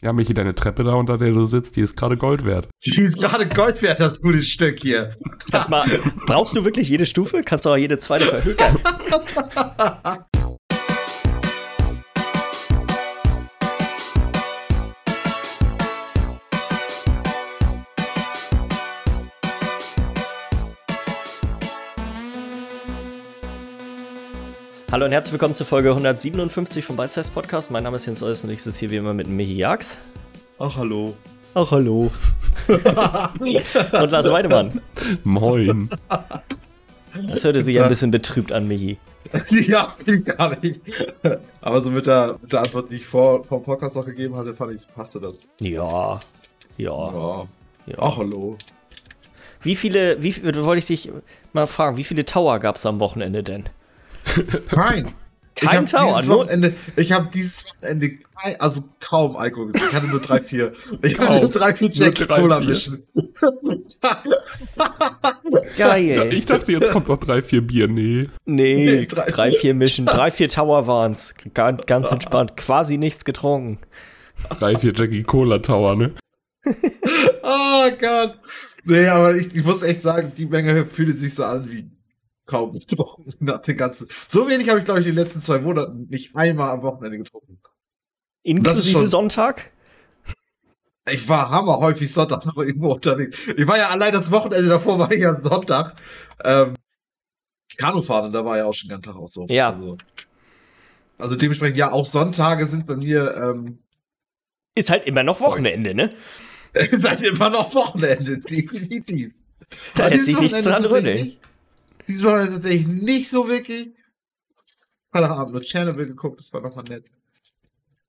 Ja, Michi, deine Treppe da, unter der du sitzt, die ist gerade Gold wert. Die ist gerade Gold wert, das gute Stück hier. Kannst mal, brauchst du wirklich jede Stufe? Kannst du auch jede zweite verhökern. Hallo und herzlich willkommen zur Folge 157 vom Size Podcast. Mein Name ist Jens Eus und ich sitze hier wie immer mit Michi Jax. Ach, hallo. Auch hallo. und Lars Weidemann. Moin. Das hörte sich ein bisschen betrübt an, Michi. ja, gar nicht. Aber so mit der, mit der Antwort, die ich vor, dem Podcast noch gegeben hatte, fand ich, passte das. Ja. Ja. Ja. ja. Ach, hallo. Wie viele, wie viele, wollte ich dich mal fragen, wie viele Tower gab es am Wochenende denn? Nein. Kein ich dieses nur- Wochenende, Ich habe dieses Wochenende kein, also kaum Alkohol getrunken. Ich hatte nur drei, vier. Ich hatte nur drei, vier Jack Cola mischen. Geil. Ich dachte, jetzt kommt noch drei, vier Bier. Nee. nee, Nee, drei, drei- vier Mischen, drei, vier Tower waren's. Ganz, ganz entspannt. Quasi nichts getrunken. Drei, vier Jackie Cola Tower, ne? Oh Gott. Nee, aber ich, ich muss echt sagen, die Menge fühlt sich so an wie kaum getrunken nach den ganzen. So wenig habe ich, glaube ich, in den letzten zwei Monaten nicht einmal am Wochenende getrunken. Inklusive schon- Sonntag? Ich war hammer häufig Sonntag noch irgendwo unterwegs. Ich war ja allein das Wochenende davor, war ich ja Sonntag. Ähm, Kanufahren, und da war ja auch schon den ganzen Tag auch so. Ja. Also, also dementsprechend, ja, auch Sonntage sind bei mir, ähm, Ist halt immer noch Wochenende, ne? seid immer noch Wochenende, definitiv. Da lässt sich nichts dran rütteln. Nicht- Dieses Wochenende tatsächlich nicht so wirklich. Freitagabend mit Chernobyl geguckt, das war nochmal nett.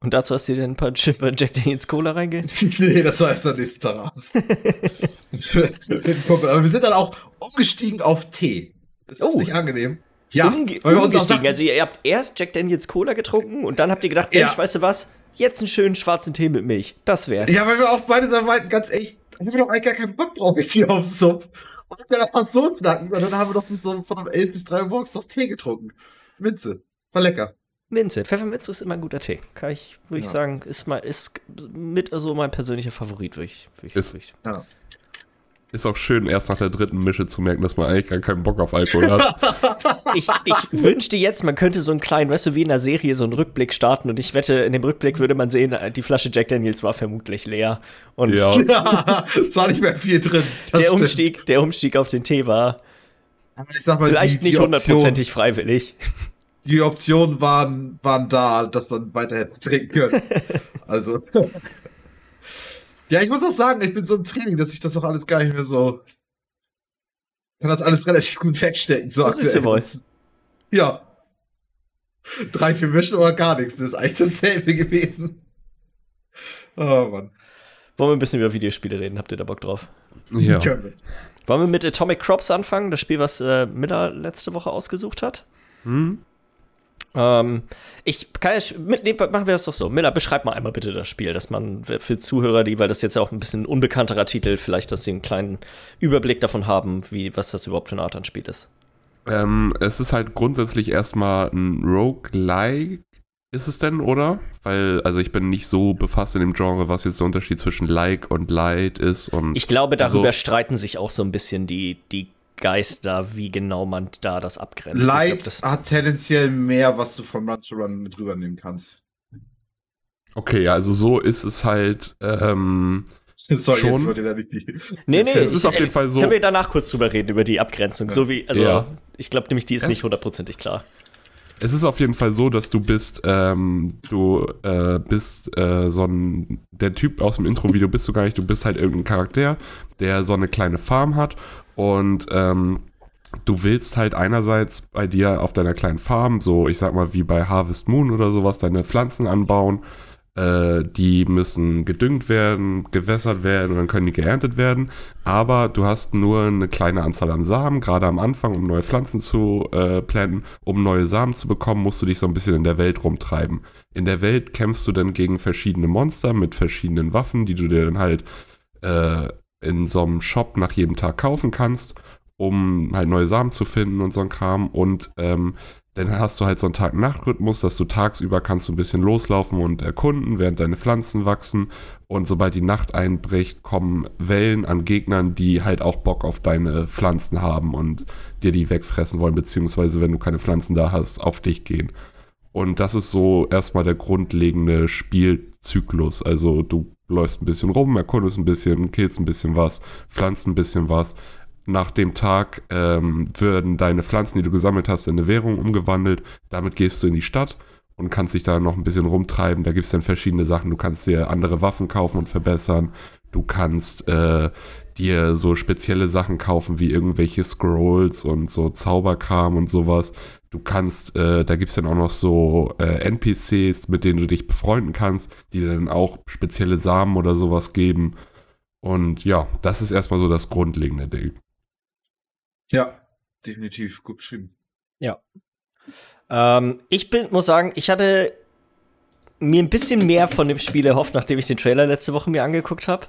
Und dazu hast du dir dann ein paar Chipper Jack Daniels Cola reinge... nee, das war erst am nächsten Tag abends. Aber wir sind dann auch umgestiegen auf Tee. Ist das Oh. nicht angenehm? Ja, Umge weil wir uns auch sagten, Also ihr habt erst Jack Daniels Cola getrunken und dann habt ihr gedacht, Ja. Mensch, weißt du was? Jetzt einen schönen schwarzen Tee mit Milch. Das wär's. ja, weil wir auch beide so meinten, ganz echt, haben wir doch eigentlich gar keinen Bock drauf jetzt hier auf Sumpf. Und dann einfach so snacken und dann haben wir doch bis so von um 11 bis 3 Uhr morgens noch Tee getrunken. Minze. War lecker. Minze. Pfefferminze ist immer ein guter Tee. Kann ich, würde ich Ja. sagen, ist mal, ist mit so mein persönlicher Favorit, würde ich, würd ich, Ist- würd ich. Ja. Ist auch schön, erst nach der dritten Mische zu merken, dass man eigentlich gar keinen Bock auf Alkohol hat. Ich, ich wünschte jetzt, man könnte so einen kleinen, weißt du, wie in einer Serie, so einen Rückblick starten und ich wette, in dem Rückblick würde man sehen, die Flasche Jack Daniels war vermutlich leer. Und Ja. ja, es war nicht mehr viel drin. Das der, stimmt. Umstieg, der Umstieg auf den Tee war Aber Ich sag mal, vielleicht die, nicht die Option, hundertprozentig freiwillig. die Optionen waren, waren da, dass man weiter hätte trinken können. Also. Ja, ich muss auch sagen, ich bin so im Training, dass ich das auch alles gar nicht mehr so. Kann das alles relativ gut wegstecken, so Das ist ja. Drei, vier Mischen oder gar nichts. Das ist eigentlich dasselbe gewesen. Oh Mann. Wollen wir ein bisschen über Videospiele reden? Habt ihr da Bock drauf? Ja. Können. Wollen wir mit Atomic Crops anfangen? Das Spiel, was äh, Miller letzte Woche ausgesucht hat? Hm? Ähm, ich kann ja, mit, machen wir das doch so. Miller, beschreib mal einmal bitte das Spiel, dass man für Zuhörer, die, weil das jetzt ja auch ein bisschen ein unbekannterer Titel, vielleicht, dass sie einen kleinen Überblick davon haben, wie, was das überhaupt für eine Art an Spiel ist. Ähm, es ist halt grundsätzlich erstmal ein Roguelike. Ist es denn, oder? Weil, also ich bin nicht so befasst in dem Genre, was jetzt der Unterschied zwischen Like und Light ist und. Ich glaube, darüber Also- streiten sich auch so ein bisschen die, die Geister, wie genau man da das abgrenzt. Ich glaub, Light das, hat tendenziell mehr, was du von Run to Run mit rübernehmen kannst. okay, also so ist es halt. Ähm, Sorry, Schon? jetzt wollte ich da nicht die. nee, nee, es ist auf jeden Fall so- Können wir danach kurz drüber reden, über die Abgrenzung. So wie, also, Ja. ich glaube nämlich, die ist Ja. nicht hundertprozentig klar. Es ist auf jeden Fall so, dass du bist, ähm, du äh, bist äh, so ein, der Typ aus dem Intro-Video bist du gar nicht, du bist halt irgendein Charakter, der so eine kleine Farm hat und ähm, du willst halt einerseits bei dir auf deiner kleinen Farm, so ich sag mal wie bei Harvest Moon oder sowas, deine Pflanzen anbauen, äh, die müssen gedüngt werden, gewässert werden und dann können die geerntet werden. Aber du hast nur eine kleine Anzahl an Samen, gerade am Anfang, um neue Pflanzen zu äh, planten. Um neue Samen zu bekommen, musst du dich so ein bisschen in der Welt rumtreiben. In der Welt kämpfst du dann gegen verschiedene Monster mit verschiedenen Waffen, die du dir dann halt äh, in so einem Shop nach jedem Tag kaufen kannst, um halt neue Samen zu finden und so ein Kram. Und ähm, dann hast du halt so einen Tag-Nacht-Rhythmus, dass du tagsüber kannst du ein bisschen loslaufen und erkunden, während deine Pflanzen wachsen. Und sobald die Nacht einbricht, kommen Wellen an Gegnern, die halt auch Bock auf deine Pflanzen haben und dir die wegfressen wollen, beziehungsweise wenn du keine Pflanzen da hast, auf dich gehen. Und das ist so erstmal der grundlegende Spielzyklus. Also du läufst ein bisschen rum, erkundest ein bisschen, killst ein bisschen was, pflanzt ein bisschen was nach dem Tag ähm, werden deine Pflanzen, die du gesammelt hast, in eine Währung umgewandelt. Damit gehst du in die Stadt und kannst dich da noch ein bisschen rumtreiben. Da gibt es dann verschiedene Sachen. Du kannst dir andere Waffen kaufen und verbessern. Du kannst äh, dir so spezielle Sachen kaufen wie irgendwelche Scrolls und so Zauberkram und sowas. Du kannst, äh, da gibt es dann auch noch so äh, NPCs, mit denen du dich befreunden kannst, die dann auch spezielle Samen oder sowas geben. Und ja, das ist erstmal so das grundlegende Ding. Ja, definitiv gut beschrieben. Ja. Ähm, ich bin, muss sagen, ich hatte mir ein bisschen mehr von dem Spiel erhofft, nachdem ich den Trailer letzte Woche mir angeguckt habe.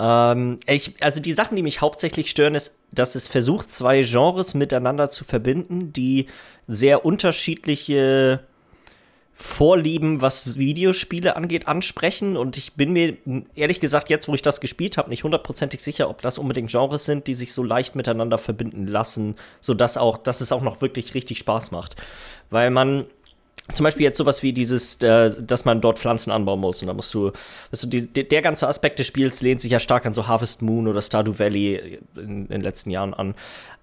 Ähm, also die Sachen, die mich hauptsächlich stören, ist, dass es versucht, zwei Genres miteinander zu verbinden, die sehr unterschiedliche Vorlieben, was Videospiele angeht, ansprechen. Und ich bin mir ehrlich gesagt, jetzt, wo ich das gespielt habe, nicht hundertprozentig sicher, ob das unbedingt Genres sind, die sich so leicht miteinander verbinden lassen, sodass auch, dass es auch noch wirklich richtig Spaß macht. Weil man zum Beispiel jetzt sowas wie dieses, äh, dass man dort Pflanzen anbauen muss. Und da musst du, du die, der ganze Aspekt des Spiels lehnt sich ja stark an so Harvest Moon oder Stardew Valley in, in den letzten Jahren an.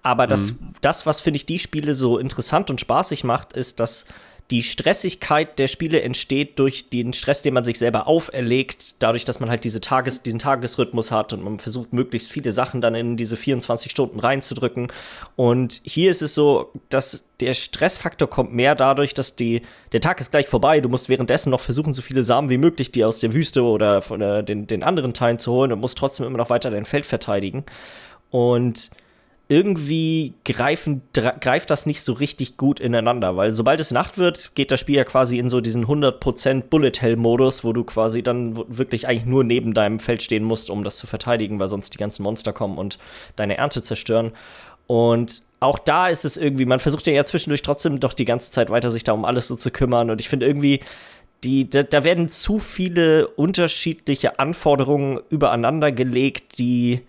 Aber das, mhm. das was finde ich die Spiele so interessant und spaßig macht, ist, dass die Stressigkeit der Spiele entsteht durch den Stress, den man sich selber auferlegt, dadurch, dass man halt diese Tages-, diesen Tagesrhythmus hat und man versucht, möglichst viele Sachen dann in diese 24 Stunden reinzudrücken. Und hier ist es so, dass der Stressfaktor kommt mehr dadurch, dass die, der Tag ist gleich vorbei, du musst währenddessen noch versuchen, so viele Samen wie möglich die aus der Wüste oder von äh, den, den anderen Teilen zu holen und musst trotzdem immer noch weiter dein Feld verteidigen. Und irgendwie greifen, greift das nicht so richtig gut ineinander, weil sobald es Nacht wird, geht das Spiel ja quasi in so diesen 100% Bullet Hell Modus, wo du quasi dann wirklich eigentlich nur neben deinem Feld stehen musst, um das zu verteidigen, weil sonst die ganzen Monster kommen und deine Ernte zerstören. Und auch da ist es irgendwie, man versucht ja, ja zwischendurch trotzdem doch die ganze Zeit weiter sich da um alles so zu kümmern und ich finde irgendwie, die, da, da werden zu viele unterschiedliche Anforderungen übereinander gelegt, die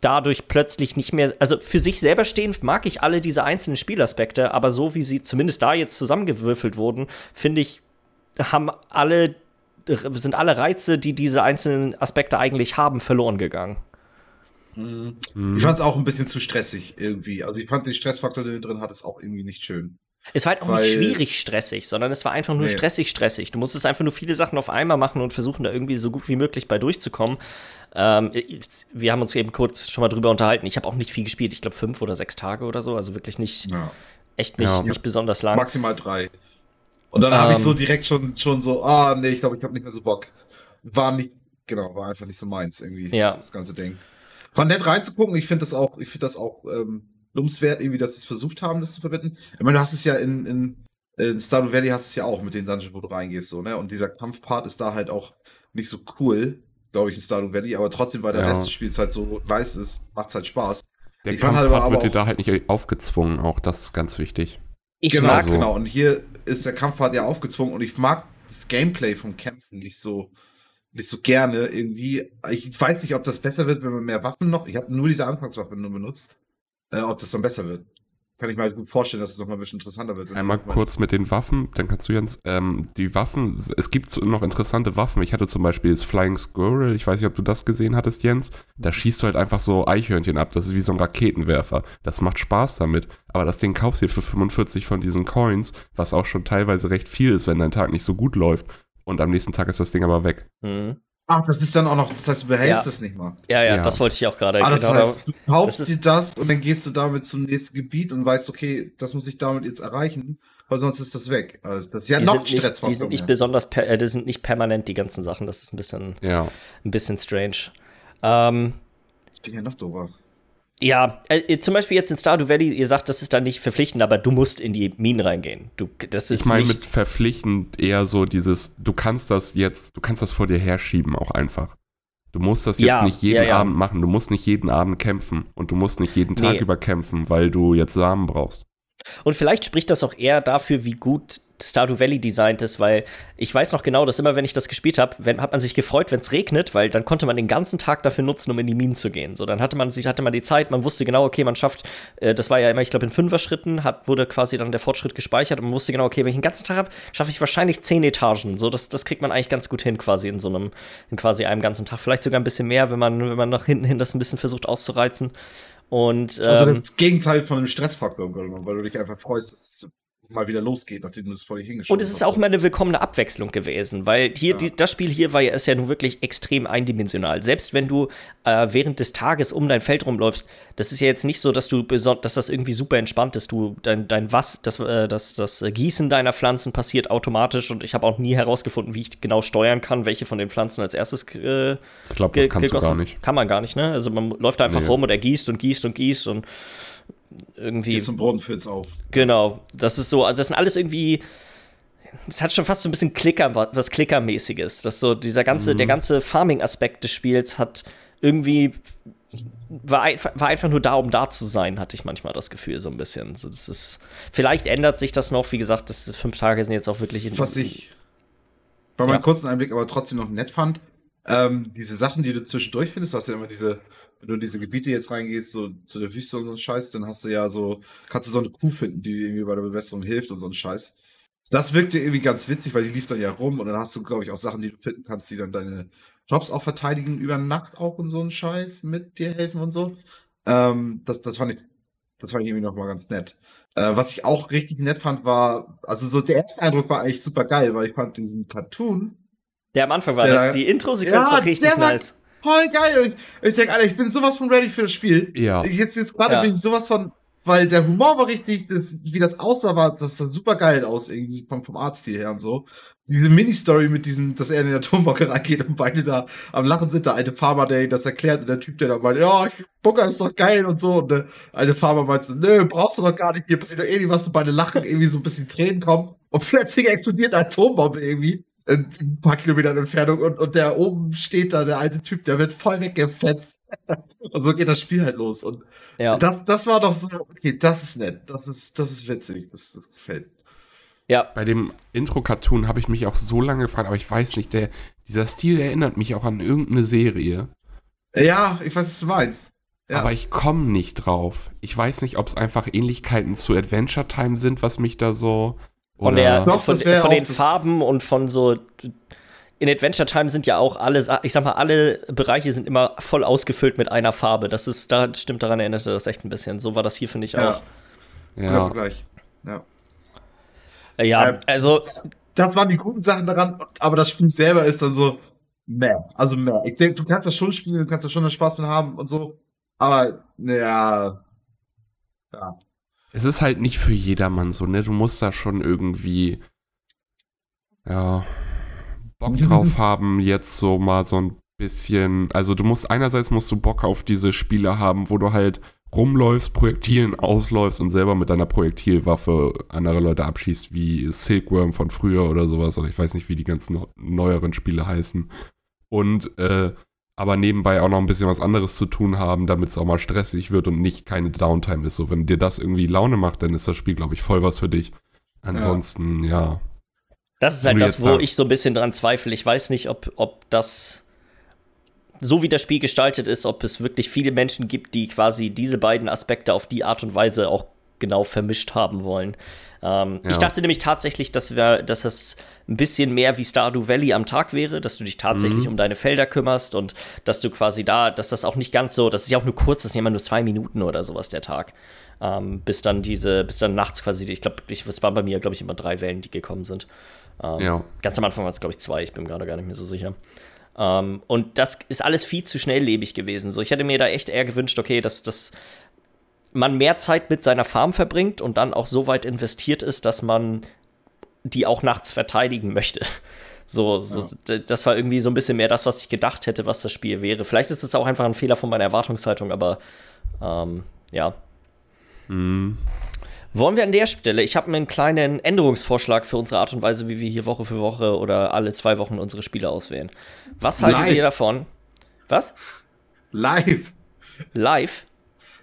dadurch plötzlich nicht mehr, also für sich selber stehen mag ich alle diese einzelnen Spielaspekte, aber so wie sie zumindest da jetzt zusammengewürfelt wurden, finde ich, haben alle, sind alle Reize, die diese einzelnen Aspekte eigentlich haben, verloren gegangen. Mhm. Ich fand es auch ein bisschen zu stressig irgendwie. Also ich fand den Stressfaktor, den du drin hattest, auch irgendwie nicht schön. Es war halt auch Weil, nicht schwierig stressig, sondern es war einfach nur nee. stressig stressig. Du musstest einfach nur viele Sachen auf einmal machen und versuchen, da irgendwie so gut wie möglich bei durchzukommen. Ähm, wir haben uns eben kurz schon mal drüber unterhalten. Ich habe auch nicht viel gespielt. Ich glaube fünf oder sechs Tage oder so. Also wirklich nicht, ja. echt nicht, ja. nicht besonders lang. Maximal drei. Und dann ähm, habe ich so direkt schon, schon so, ah, nee, ich glaube, ich habe nicht mehr so Bock. War nicht, genau, war einfach nicht so meins irgendwie, ja. das ganze Ding. War nett reinzugucken. Ich finde das auch, ich finde das auch ähm, lobenswert, irgendwie, dass sie es versucht haben, das zu verbinden. Ich meine, du hast es ja in, in, in Stardew Valley hast es ja auch mit den Dungeons, wo du reingehst, so, ne? Und dieser Kampfpart ist da halt auch nicht so cool, glaube ich, in Stardew Valley, aber trotzdem, weil der ja. Rest des Spiels halt so nice ist, macht es halt Spaß. Der ich Kampfpart halt wird dir da halt nicht aufgezwungen, auch das ist ganz wichtig. Ich genau, mag, genau. Und hier ist der Kampfpart ja aufgezwungen und ich mag das Gameplay vom Kämpfen nicht so nicht so gerne irgendwie. Ich weiß nicht, ob das besser wird, wenn man mehr Waffen noch. Ich habe nur diese Anfangswaffe nur benutzt äh, ob das dann besser wird. Kann ich mir halt gut vorstellen, dass es nochmal ein bisschen interessanter wird. Einmal kurz mit den Waffen, dann kannst du Jens, ähm, die Waffen, es gibt noch interessante Waffen. Ich hatte zum Beispiel das Flying Squirrel, ich weiß nicht, ob du das gesehen hattest, Jens. Da schießt du halt einfach so Eichhörnchen ab. Das ist wie so ein Raketenwerfer. Das macht Spaß damit. Aber das Ding kaufst du für 45 von diesen Coins, was auch schon teilweise recht viel ist, wenn dein Tag nicht so gut läuft. Und am nächsten Tag ist das Ding aber weg. Mhm. Ach, das ist dann auch noch, das heißt, du behältst es nicht mal. Ja, ja, ja, das wollte ich auch gerade. Ah, das genau, heißt, du kaufst dir das und dann gehst du damit zum nächsten Gebiet und weißt, okay, das muss ich damit jetzt erreichen, weil sonst ist das weg. Also das ist ja die noch Stress. Die sind nicht besonders, äh, die sind nicht permanent die ganzen Sachen. Das ist ein bisschen, ja. ein bisschen strange. Ähm, ich bin ja noch dober. Ja, äh, zum Beispiel jetzt in Stardew Valley, ihr sagt, das ist dann nicht verpflichtend, aber du musst in die Minen reingehen. Du, das ist ich meine mit verpflichtend eher so dieses, du kannst das jetzt, du kannst das vor dir herschieben auch einfach. Du musst das jetzt ja, nicht jeden ja, ja. Abend machen, du musst nicht jeden Abend kämpfen und du musst nicht jeden Tag nee. über kämpfen, weil du jetzt Samen brauchst. Und vielleicht spricht das auch eher dafür, wie gut Stardew Valley designt ist, weil ich weiß noch genau, dass immer, wenn ich das gespielt habe, hat man sich gefreut, wenn es regnet, weil dann konnte man den ganzen Tag dafür nutzen, um in die Minen zu gehen. So, dann hatte man sich, hatte man die Zeit, man wusste genau, okay, man schafft, äh, das war ja immer, ich glaube, in Fünfer-Schritten hat, wurde quasi dann der Fortschritt gespeichert und man wusste genau, okay, wenn ich den ganzen Tag habe, schaffe ich wahrscheinlich zehn Etagen. So, das, das kriegt man eigentlich ganz gut hin, quasi in so einem, in quasi einem ganzen Tag. Vielleicht sogar ein bisschen mehr, wenn man, wenn man nach hinten hin das ein bisschen versucht auszureizen. Und, ähm, also das Gegenteil von einem Stressfaktor, weil du dich einfach freust, dass es mal wieder losgeht, nachdem du es vor dir hingeschoben Und es ist auch mal eine willkommene Abwechslung gewesen, weil hier, ja. die, das Spiel hier war ja, ist ja nun wirklich extrem eindimensional. Selbst wenn du äh, während des Tages um dein Feld rumläufst, das ist ja jetzt nicht so, dass du dass das irgendwie super entspannt ist. Du, dein, dein was, das, äh, das, das Gießen deiner Pflanzen passiert automatisch und ich habe auch nie herausgefunden, wie ich genau steuern kann, welche von den Pflanzen als erstes äh, Ich glaube, das kannst du gar nicht. Kann man gar nicht, ne? Also man läuft einfach nee. rum und er gießt und gießt und gießt und irgendwie. Geht zum Brunnenfilz auf. Genau. Das ist so, also das sind alles irgendwie. Es hat schon fast so ein bisschen Klicker, was Klickermäßiges. Das so, dieser ganze, mhm. der ganze Farming-Aspekt des Spiels hat irgendwie war, war, einfach nur da, um da zu sein, hatte ich manchmal das Gefühl, so ein bisschen. Das ist, vielleicht ändert sich das noch, wie gesagt, das fünf Tage sind jetzt auch wirklich in Was ich bei meinem ja. kurzen Einblick aber trotzdem noch nett fand, ähm, diese Sachen, die du zwischendurch findest, du hast ja immer diese wenn du in diese Gebiete jetzt reingehst, so zu der Wüste und so ein Scheiß, dann hast du ja so, kannst du so eine Kuh finden, die dir irgendwie bei der Bewässerung hilft und so ein Scheiß. Das wirkt dir irgendwie ganz witzig, weil die lief dann ja rum und dann hast du, glaube ich, auch Sachen, die du finden kannst, die dann deine Drops auch verteidigen über Nacht auch und so ein Scheiß mit dir helfen und so. Ähm, das, das fand ich, das fand ich irgendwie nochmal ganz nett. Äh, was ich auch richtig nett fand, war, also so der erste Eindruck war eigentlich super geil, weil ich fand diesen Cartoon. Der am Anfang war der, das, die Intro-Sequenz ja, war richtig nice. War, voll geil. Und ich, ich denke, Alter, ich bin sowas von ready für das Spiel. Ja. Jetzt, jetzt gerade ja. bin ich sowas von, weil der Humor war richtig, das, wie das aussah, war, das sah super geil aus, irgendwie vom, vom Artstil her und so. Diese Mini-Story mit diesem, dass er in den Atombombe reingeht und beide da am Lachen sind, der alte Farmer, der das erklärt, und der Typ, der da meint, ja, Bunker ist doch geil und so. Und der alte Farmer meint so, nö, brauchst du doch gar nicht, hier passiert doch eh nicht was, und beide lachen, irgendwie so ein bisschen Tränen kommen. Und plötzlich explodiert eine Atombombe irgendwie ein paar Kilometer Entfernung und, und der oben steht da, der alte Typ, der wird voll weggefetzt. und so geht das Spiel halt los. Und ja. das, das war doch so, okay, das ist nett, das ist, das ist witzig, das, das gefällt. Ja. Bei dem Intro-Cartoon habe ich mich auch so lange gefragt, aber ich weiß nicht, der, dieser Stil erinnert mich auch an irgendeine Serie. Ja, ich weiß, was du meinst. Ja. Aber ich komme nicht drauf. Ich weiß nicht, ob es einfach Ähnlichkeiten zu Adventure Time sind, was mich da so von, der, glaub, von, von den Farben und von so. In Adventure Time sind ja auch alle, ich sag mal, alle Bereiche sind immer voll ausgefüllt mit einer Farbe. Das ist, da stimmt daran erinnerte das echt ein bisschen. So war das hier, finde ich ja. auch. Ja. Gleich. Ja. Ja, ähm, also. Das waren die guten Sachen daran, aber das Spiel selber ist dann so, mehr. Also mehr. Ich denke, du kannst das schon spielen, du kannst da schon Spaß mit haben und so. Aber, naja. Ja es ist halt nicht für jedermann so, ne? Du musst da schon irgendwie, ja, Bock drauf haben, jetzt so mal so ein bisschen, also du musst, einerseits musst du Bock auf diese Spiele haben, wo du halt rumläufst, Projektilen ausläufst und selber mit deiner Projektilwaffe andere Leute abschießt, wie Silkworm von früher oder sowas, oder ich weiß nicht, wie die ganzen neueren Spiele heißen. Und äh, aber nebenbei auch noch ein bisschen was anderes zu tun haben, damit es auch mal stressig wird und nicht keine Downtime ist. So, wenn dir das irgendwie Laune macht, dann ist das Spiel, glaube ich, voll was für dich. Ansonsten, ja. ja. Das ist halt das, wo da ich so ein bisschen dran zweifle. Ich weiß nicht, ob, ob das so wie das Spiel gestaltet ist, ob es wirklich viele Menschen gibt, die quasi diese beiden Aspekte auf die Art und Weise auch genau vermischt haben wollen. Ähm, ja. Ich dachte nämlich tatsächlich, dass, wir, dass das ein bisschen mehr wie Stardew Valley am Tag wäre, dass du dich tatsächlich mhm. um deine Felder kümmerst und dass du quasi da, dass das auch nicht ganz so, das ist ja auch nur kurz, das sind ja immer nur zwei Minuten oder sowas der Tag. Ähm, bis dann diese, bis dann nachts quasi, ich glaube, es waren bei mir, glaube ich, immer drei Wellen, die gekommen sind. Ähm, ja. Ganz am Anfang waren es, glaube ich, zwei, ich bin gerade gar nicht mehr so sicher. Um, ähm, und das ist alles viel zu schnelllebig gewesen. So, ich hätte mir da echt eher gewünscht, okay, dass das man mehr Zeit mit seiner Farm verbringt und dann auch so weit investiert ist, dass man die auch nachts verteidigen möchte. So, so ja. das war irgendwie so ein bisschen mehr das, was ich gedacht hätte, was das Spiel wäre. Vielleicht ist es auch einfach ein Fehler von meiner Erwartungshaltung, aber ähm, ja. Mhm. Wollen wir an der Stelle, ich habe einen kleinen Änderungsvorschlag für unsere Art und Weise, wie wir hier Woche für Woche oder alle zwei Wochen unsere Spiele auswählen. Was haltet Live. ihr davon? Was? Live. Live?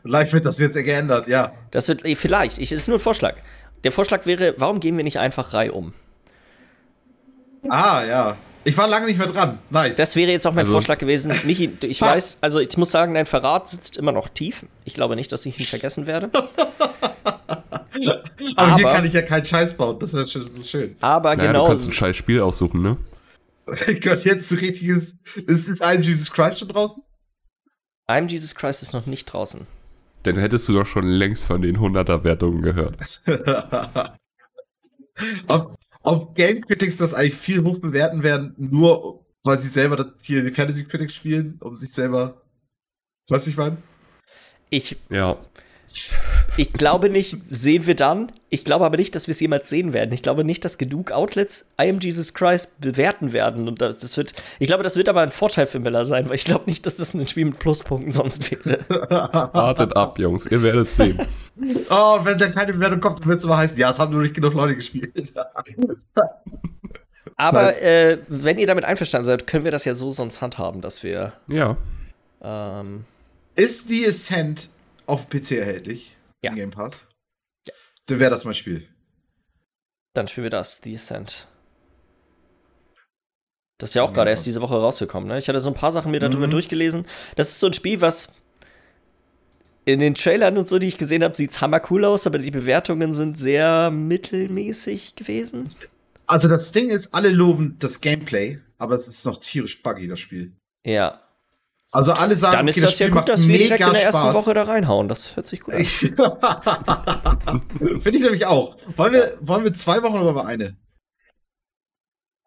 Live wird das jetzt geändert, ja. Das wird vielleicht. Ich ist nur ein Vorschlag. Der Vorschlag wäre, warum gehen wir nicht einfach Reihe um? Ah, ja. Ich war lange nicht mehr dran. Nice. Das wäre jetzt auch mein Also- Vorschlag gewesen. Michi, ich weiß, also ich muss sagen, dein Verrat sitzt immer noch tief. Ich glaube nicht, dass ich ihn vergessen werde. aber, hier aber- kann ich ja keinen Scheiß bauen. Das ist, ja schön- das ist schön. Aber Naja, genau. du kannst ein scheiß Spiel aussuchen, ne? Gott, jetzt richtiges. Ist, ist ein Jesus Christ schon draußen? I'm Jesus Christ ist noch nicht draußen. Dann hättest du doch schon längst von den 100er-Wertungen gehört. ob, ob Game Critics das eigentlich viel hoch bewerten werden, nur weil sie selber das, hier die Fantasy Critics spielen, um sich selber. Was ich meine? Ich, Ja. Ich glaube nicht, sehen wir dann. Ich glaube aber nicht, dass wir es jemals sehen werden. Ich glaube nicht, dass genug Outlets I am Jesus Christ bewerten werden. Und das, das wird, ich glaube, das wird aber ein Vorteil für Miller sein, weil ich glaube nicht, dass das ein Spiel mit Pluspunkten sonst wäre. Wartet ab, Jungs. Ihr werdet sehen. Oh, wenn da keine Bewertung kommt, dann wird es immer heißen, ja, es haben nur nicht genug Leute gespielt. Aber Nice. äh, wenn ihr damit einverstanden seid, können wir das ja so sonst handhaben, dass wir Ja. ähm, Ist die Ascent auf PC erhältlich? Ja. Im Game Pass? Ja. Dann wäre das mein Spiel. Dann spielen wir das, The Ascent. Das ist ja auch gerade erst diese Woche rausgekommen, ne? Ich hatte so ein paar Sachen mir darüber Mhm. durchgelesen. Das ist so ein Spiel, was in den Trailern und so, die ich gesehen habe, sieht es hammer cool aus, aber die Bewertungen sind sehr mittelmäßig gewesen. Also das Ding ist, alle loben das Gameplay, aber es ist noch tierisch buggy, das Spiel. Ja. Also alle sagen, Dann ist okay, das ja Spiel gut, dass wir direkt mega in der ersten Spaß. Woche da reinhauen. Das hört sich gut an. Ich- Finde ich nämlich auch. Wollen wir, wollen wir zwei Wochen oder wollen wir eine?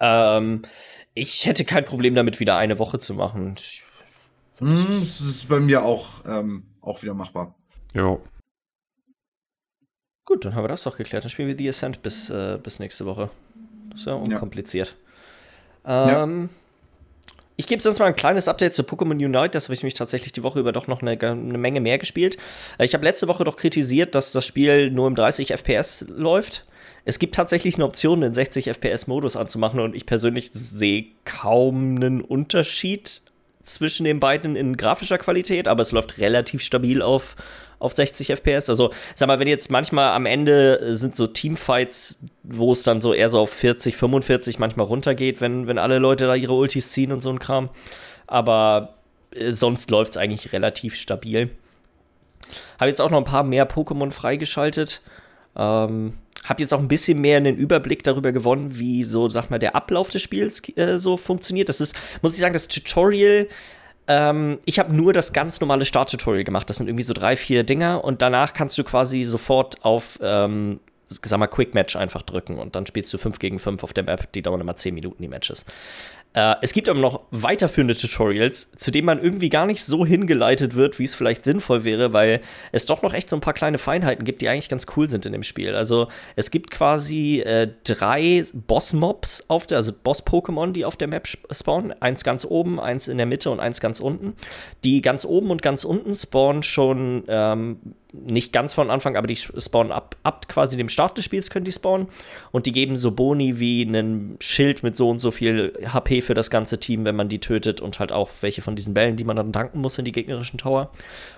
Ähm, ich hätte kein Problem damit, wieder eine Woche zu machen. Ich- Hm, das ist bei mir auch, ähm, auch wieder machbar. Ja. Gut, dann haben wir das doch geklärt. Dann spielen wir The Ascent bis, äh, bis nächste Woche. Das ist ja unkompliziert. Ähm, Ich gebe sonst mal ein kleines Update zu Pokémon Unite. Das habe ich mich tatsächlich die Woche über doch noch eine, eine Menge mehr gespielt. Äh, Ich habe letzte Woche doch kritisiert, dass das Spiel nur im 30 FPS läuft. Es gibt tatsächlich eine Option, den 60 FPS-Modus anzumachen und ich persönlich sehe kaum einen Unterschied zwischen den beiden in grafischer Qualität, aber es läuft relativ stabil auf, auf 60 FPS. Also, sag mal, wenn jetzt manchmal am Ende äh, sind so Teamfights, wo es dann so eher so auf 40, 45 manchmal runtergeht, wenn, wenn alle Leute da ihre Ultis ziehen und so ein Kram. Aber äh, sonst läuft es eigentlich relativ stabil. Habe jetzt auch noch ein paar mehr Pokémon freigeschaltet. Ähm, habe jetzt auch ein bisschen mehr einen Überblick darüber gewonnen, wie so, sag mal, der Ablauf des Spiels äh, so funktioniert. Das ist, muss ich sagen, das Tutorial. Ähm, ich habe nur das ganz normale Start-Tutorial gemacht. Das sind irgendwie so drei, vier Dinger und danach kannst du quasi sofort auf, ähm, sag mal, Quick Match einfach drücken und dann spielst du 5 gegen 5 auf der Map. Die dauern immer 10 Minuten, die Matches. Äh, es gibt aber noch weiterführende Tutorials, zu denen man irgendwie gar nicht so hingeleitet wird, wie es vielleicht sinnvoll wäre, weil es doch noch echt so ein paar kleine Feinheiten gibt, die eigentlich ganz cool sind in dem Spiel. Also es gibt quasi äh, drei Boss-Mobs auf der, also Boss-Pokémon, die auf der Map sp- spawnen. Eins ganz oben, eins in der Mitte und eins ganz unten. Die ganz oben und ganz unten spawnen schon ähm, nicht ganz von Anfang, aber die spawnen ab, ab quasi dem Start des Spiels können die spawnen. Und die geben so Boni wie einen Schild mit so und so viel HP für das ganze Team, wenn man die tötet und halt auch welche von diesen Bällen, die man dann tanken muss in die gegnerischen Tower.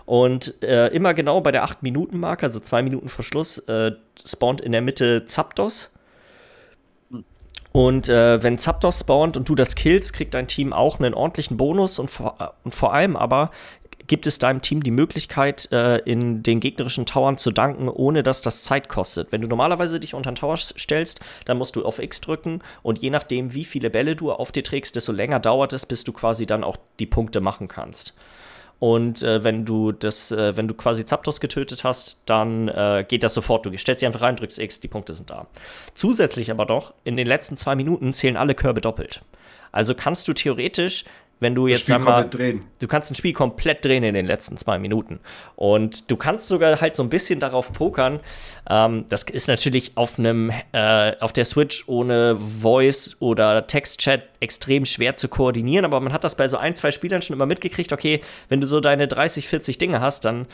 Und äh, immer genau bei der 8-Minuten-Marke, also zwei Minuten vor Schluss, äh, spawnt in der Mitte Zapdos. Und äh, wenn Zapdos spawnt und du das killst, kriegt dein Team auch einen ordentlichen Bonus und vor, und vor allem aber gibt es deinem Team die Möglichkeit, äh, in den gegnerischen Towern zu danken, ohne dass das Zeit kostet. Wenn du normalerweise dich unter einen Tower stellst, dann musst du auf X drücken und je nachdem, wie viele Bälle du auf dir trägst, desto länger dauert es, bis du quasi dann auch die Punkte machen kannst. Und äh, wenn du das, äh, wenn du quasi Zapdos getötet hast, dann äh, geht das sofort. Du stellst sie einfach rein, drückst X, die Punkte sind da. Zusätzlich aber doch, in den letzten zwei Minuten zählen alle Körbe doppelt. Also kannst du theoretisch, wenn du jetzt sag mal. Du kannst ein Spiel komplett drehen in den letzten zwei Minuten. Und du kannst sogar halt so ein bisschen darauf pokern. Ähm, das ist natürlich auf einem, äh, auf der Switch ohne Voice oder Textchat extrem schwer zu koordinieren, aber man hat das bei so ein, zwei Spielern schon immer mitgekriegt, okay, wenn du so deine 30, 40 Dinge hast, dann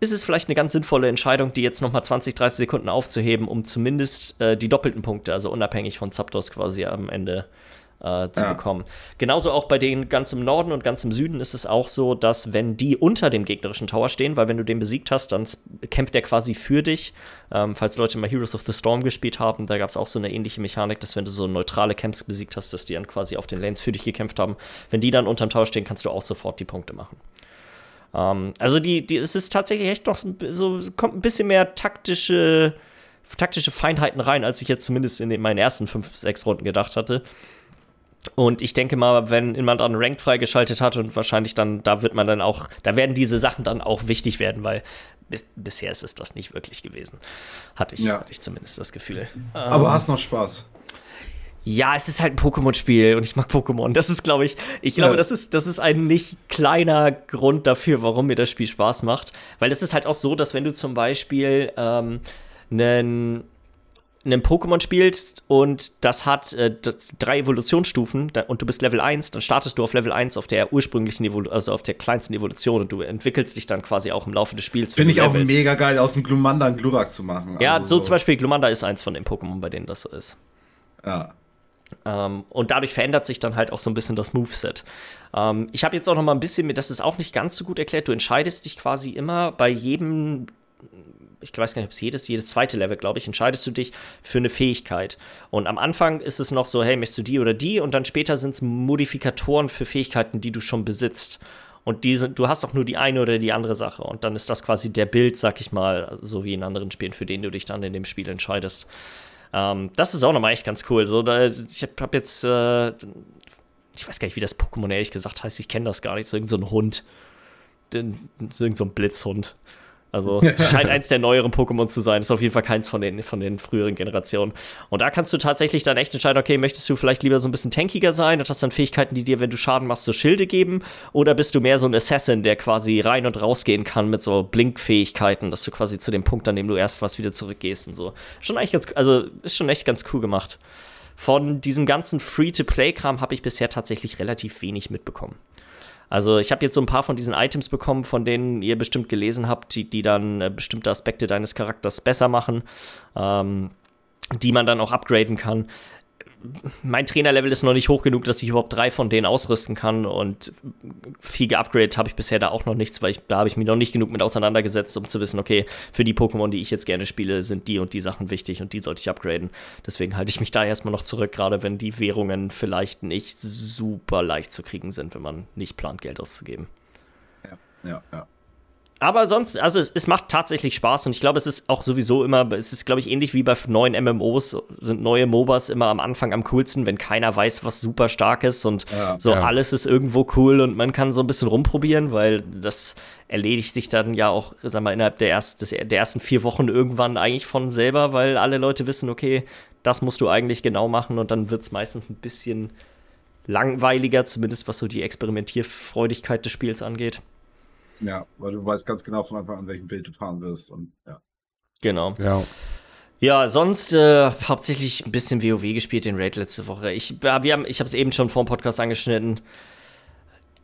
ist es vielleicht eine ganz sinnvolle Entscheidung, die jetzt nochmal 20, 30 Sekunden aufzuheben, um zumindest äh, die doppelten Punkte, also unabhängig von Zapdos quasi am Ende äh, zu Ja. bekommen. Genauso auch bei denen ganz im Norden und ganz im Süden ist es auch so, dass wenn die unter dem gegnerischen Tower stehen, weil wenn du den besiegt hast, dann kämpft der quasi für dich. Ähm, falls Leute mal Heroes of the Storm gespielt haben, da gab es auch so eine ähnliche Mechanik, dass wenn du so neutrale Camps besiegt hast, dass die dann quasi auf den Lanes für dich gekämpft haben. Wenn die dann unterm Tower stehen, kannst du auch sofort die Punkte machen. Ähm, also die, die, es ist tatsächlich echt noch so, so kommt ein bisschen mehr taktische, taktische Feinheiten rein, als ich jetzt zumindest in den, meinen ersten fünf, sechs Runden gedacht hatte. Und ich denke mal, wenn jemand dann Ranked freigeschaltet hat und wahrscheinlich dann, da wird man dann auch, da werden diese Sachen dann auch wichtig werden, weil bis, bisher ist es das nicht wirklich gewesen. Hatte ich, Ja. hatte ich zumindest das Gefühl. Aber hast noch Spaß. Ja, es ist halt ein Pokémon-Spiel und ich mag Pokémon. Das ist, glaube ich, ich glaube, Ja. das, ist, das ist ein nicht kleiner Grund dafür, warum mir das Spiel Spaß macht. Weil es ist halt auch so, dass wenn du zum Beispiel ähm, einen einen Pokémon spielst und das hat äh, drei Evolutionsstufen und du bist Level 1, dann startest du auf Level 1 auf der ursprünglichen Evolution, also auf der kleinsten Evolution und du entwickelst dich dann quasi auch im Laufe des Spiels. Finde ich auch mega geil, aus dem Glumanda einen Glurak zu machen. Ja, Also so, zum Beispiel Glumanda ist eins von den Pokémon, bei denen das so ist. Ja. Ähm, und dadurch verändert sich dann halt auch so ein bisschen das Moveset. Ähm, ich habe jetzt auch noch mal ein bisschen, das ist auch nicht ganz so gut erklärt, du entscheidest dich quasi immer bei jedem, ich weiß gar nicht, ob es jedes, jedes zweite Level, glaube ich, entscheidest du dich für eine Fähigkeit. Und am Anfang ist es noch so, hey, möchtest du die oder die? Und dann später sind es Modifikatoren für Fähigkeiten, die du schon besitzt. Und die sind, du hast auch nur die eine oder die andere Sache. Und dann ist das quasi der Bild, sag ich mal, so wie in anderen Spielen, für den du dich dann in dem Spiel entscheidest. Ähm, das ist auch nochmal echt ganz cool. So, da, ich habe hab jetzt, äh, ich weiß gar nicht, wie das Pokémon ehrlich gesagt heißt, ich kenne das gar nicht. So irgend so ein Hund. Irgend so ein Blitzhund. Also scheint eins der neueren Pokémon zu sein. Ist auf jeden Fall keins von den, von den früheren Generationen. Und da kannst du tatsächlich dann echt entscheiden, okay, möchtest du vielleicht lieber so ein bisschen tankiger sein und hast dann Fähigkeiten, die dir, wenn du Schaden machst, so Schilde geben? Oder bist du mehr so ein Assassin, der quasi rein und rausgehen kann mit so Blinkfähigkeiten, dass du quasi zu dem Punkt, an dem du erst was wieder zurückgehst und so. Schon eigentlich ganz, also ist schon echt ganz cool gemacht. Von diesem ganzen Free-to-Play-Kram habe ich bisher tatsächlich relativ wenig mitbekommen. Also ich habe jetzt so ein paar von diesen Items bekommen, von denen ihr bestimmt gelesen habt, die, die dann äh, bestimmte Aspekte deines Charakters besser machen, ähm, die man dann auch upgraden kann. Mein Trainerlevel ist noch nicht hoch genug, dass ich überhaupt drei von denen ausrüsten kann und viel geupgradet habe ich bisher da auch noch nichts, weil ich, da habe ich mich noch nicht genug mit auseinandergesetzt, um zu wissen, okay, für die Pokémon, die ich jetzt gerne spiele, sind die und die Sachen wichtig und die sollte ich upgraden. Deswegen halte ich mich da erstmal noch zurück, gerade wenn die Währungen vielleicht nicht super leicht zu kriegen sind, wenn man nicht plant, Geld auszugeben. Ja, ja. Aber sonst, also es, es macht tatsächlich Spaß und ich glaube, es ist auch sowieso immer, es ist, glaube ich, ähnlich wie bei neuen MMOs, sind neue MOBAs immer am Anfang am coolsten, wenn keiner weiß, was super stark ist und Ja, so ja. alles ist irgendwo cool und man kann so ein bisschen rumprobieren, weil das erledigt sich dann ja auch, sag mal, innerhalb der, erst, des, der ersten vier Wochen irgendwann eigentlich von selber, weil alle Leute wissen, okay, das musst du eigentlich genau machen und dann wird es meistens ein bisschen langweiliger, zumindest was so die Experimentierfreudigkeit des Spiels angeht. Ja, weil du weißt ganz genau von Anfang an, welchen Bild du fahren wirst. Und ja. Genau. Ja. Ja, sonst äh, hauptsächlich ein bisschen WoW gespielt, den Raid letzte Woche. Ich, ja, wir haben, ich habe es eben schon vor dem Podcast angeschnitten.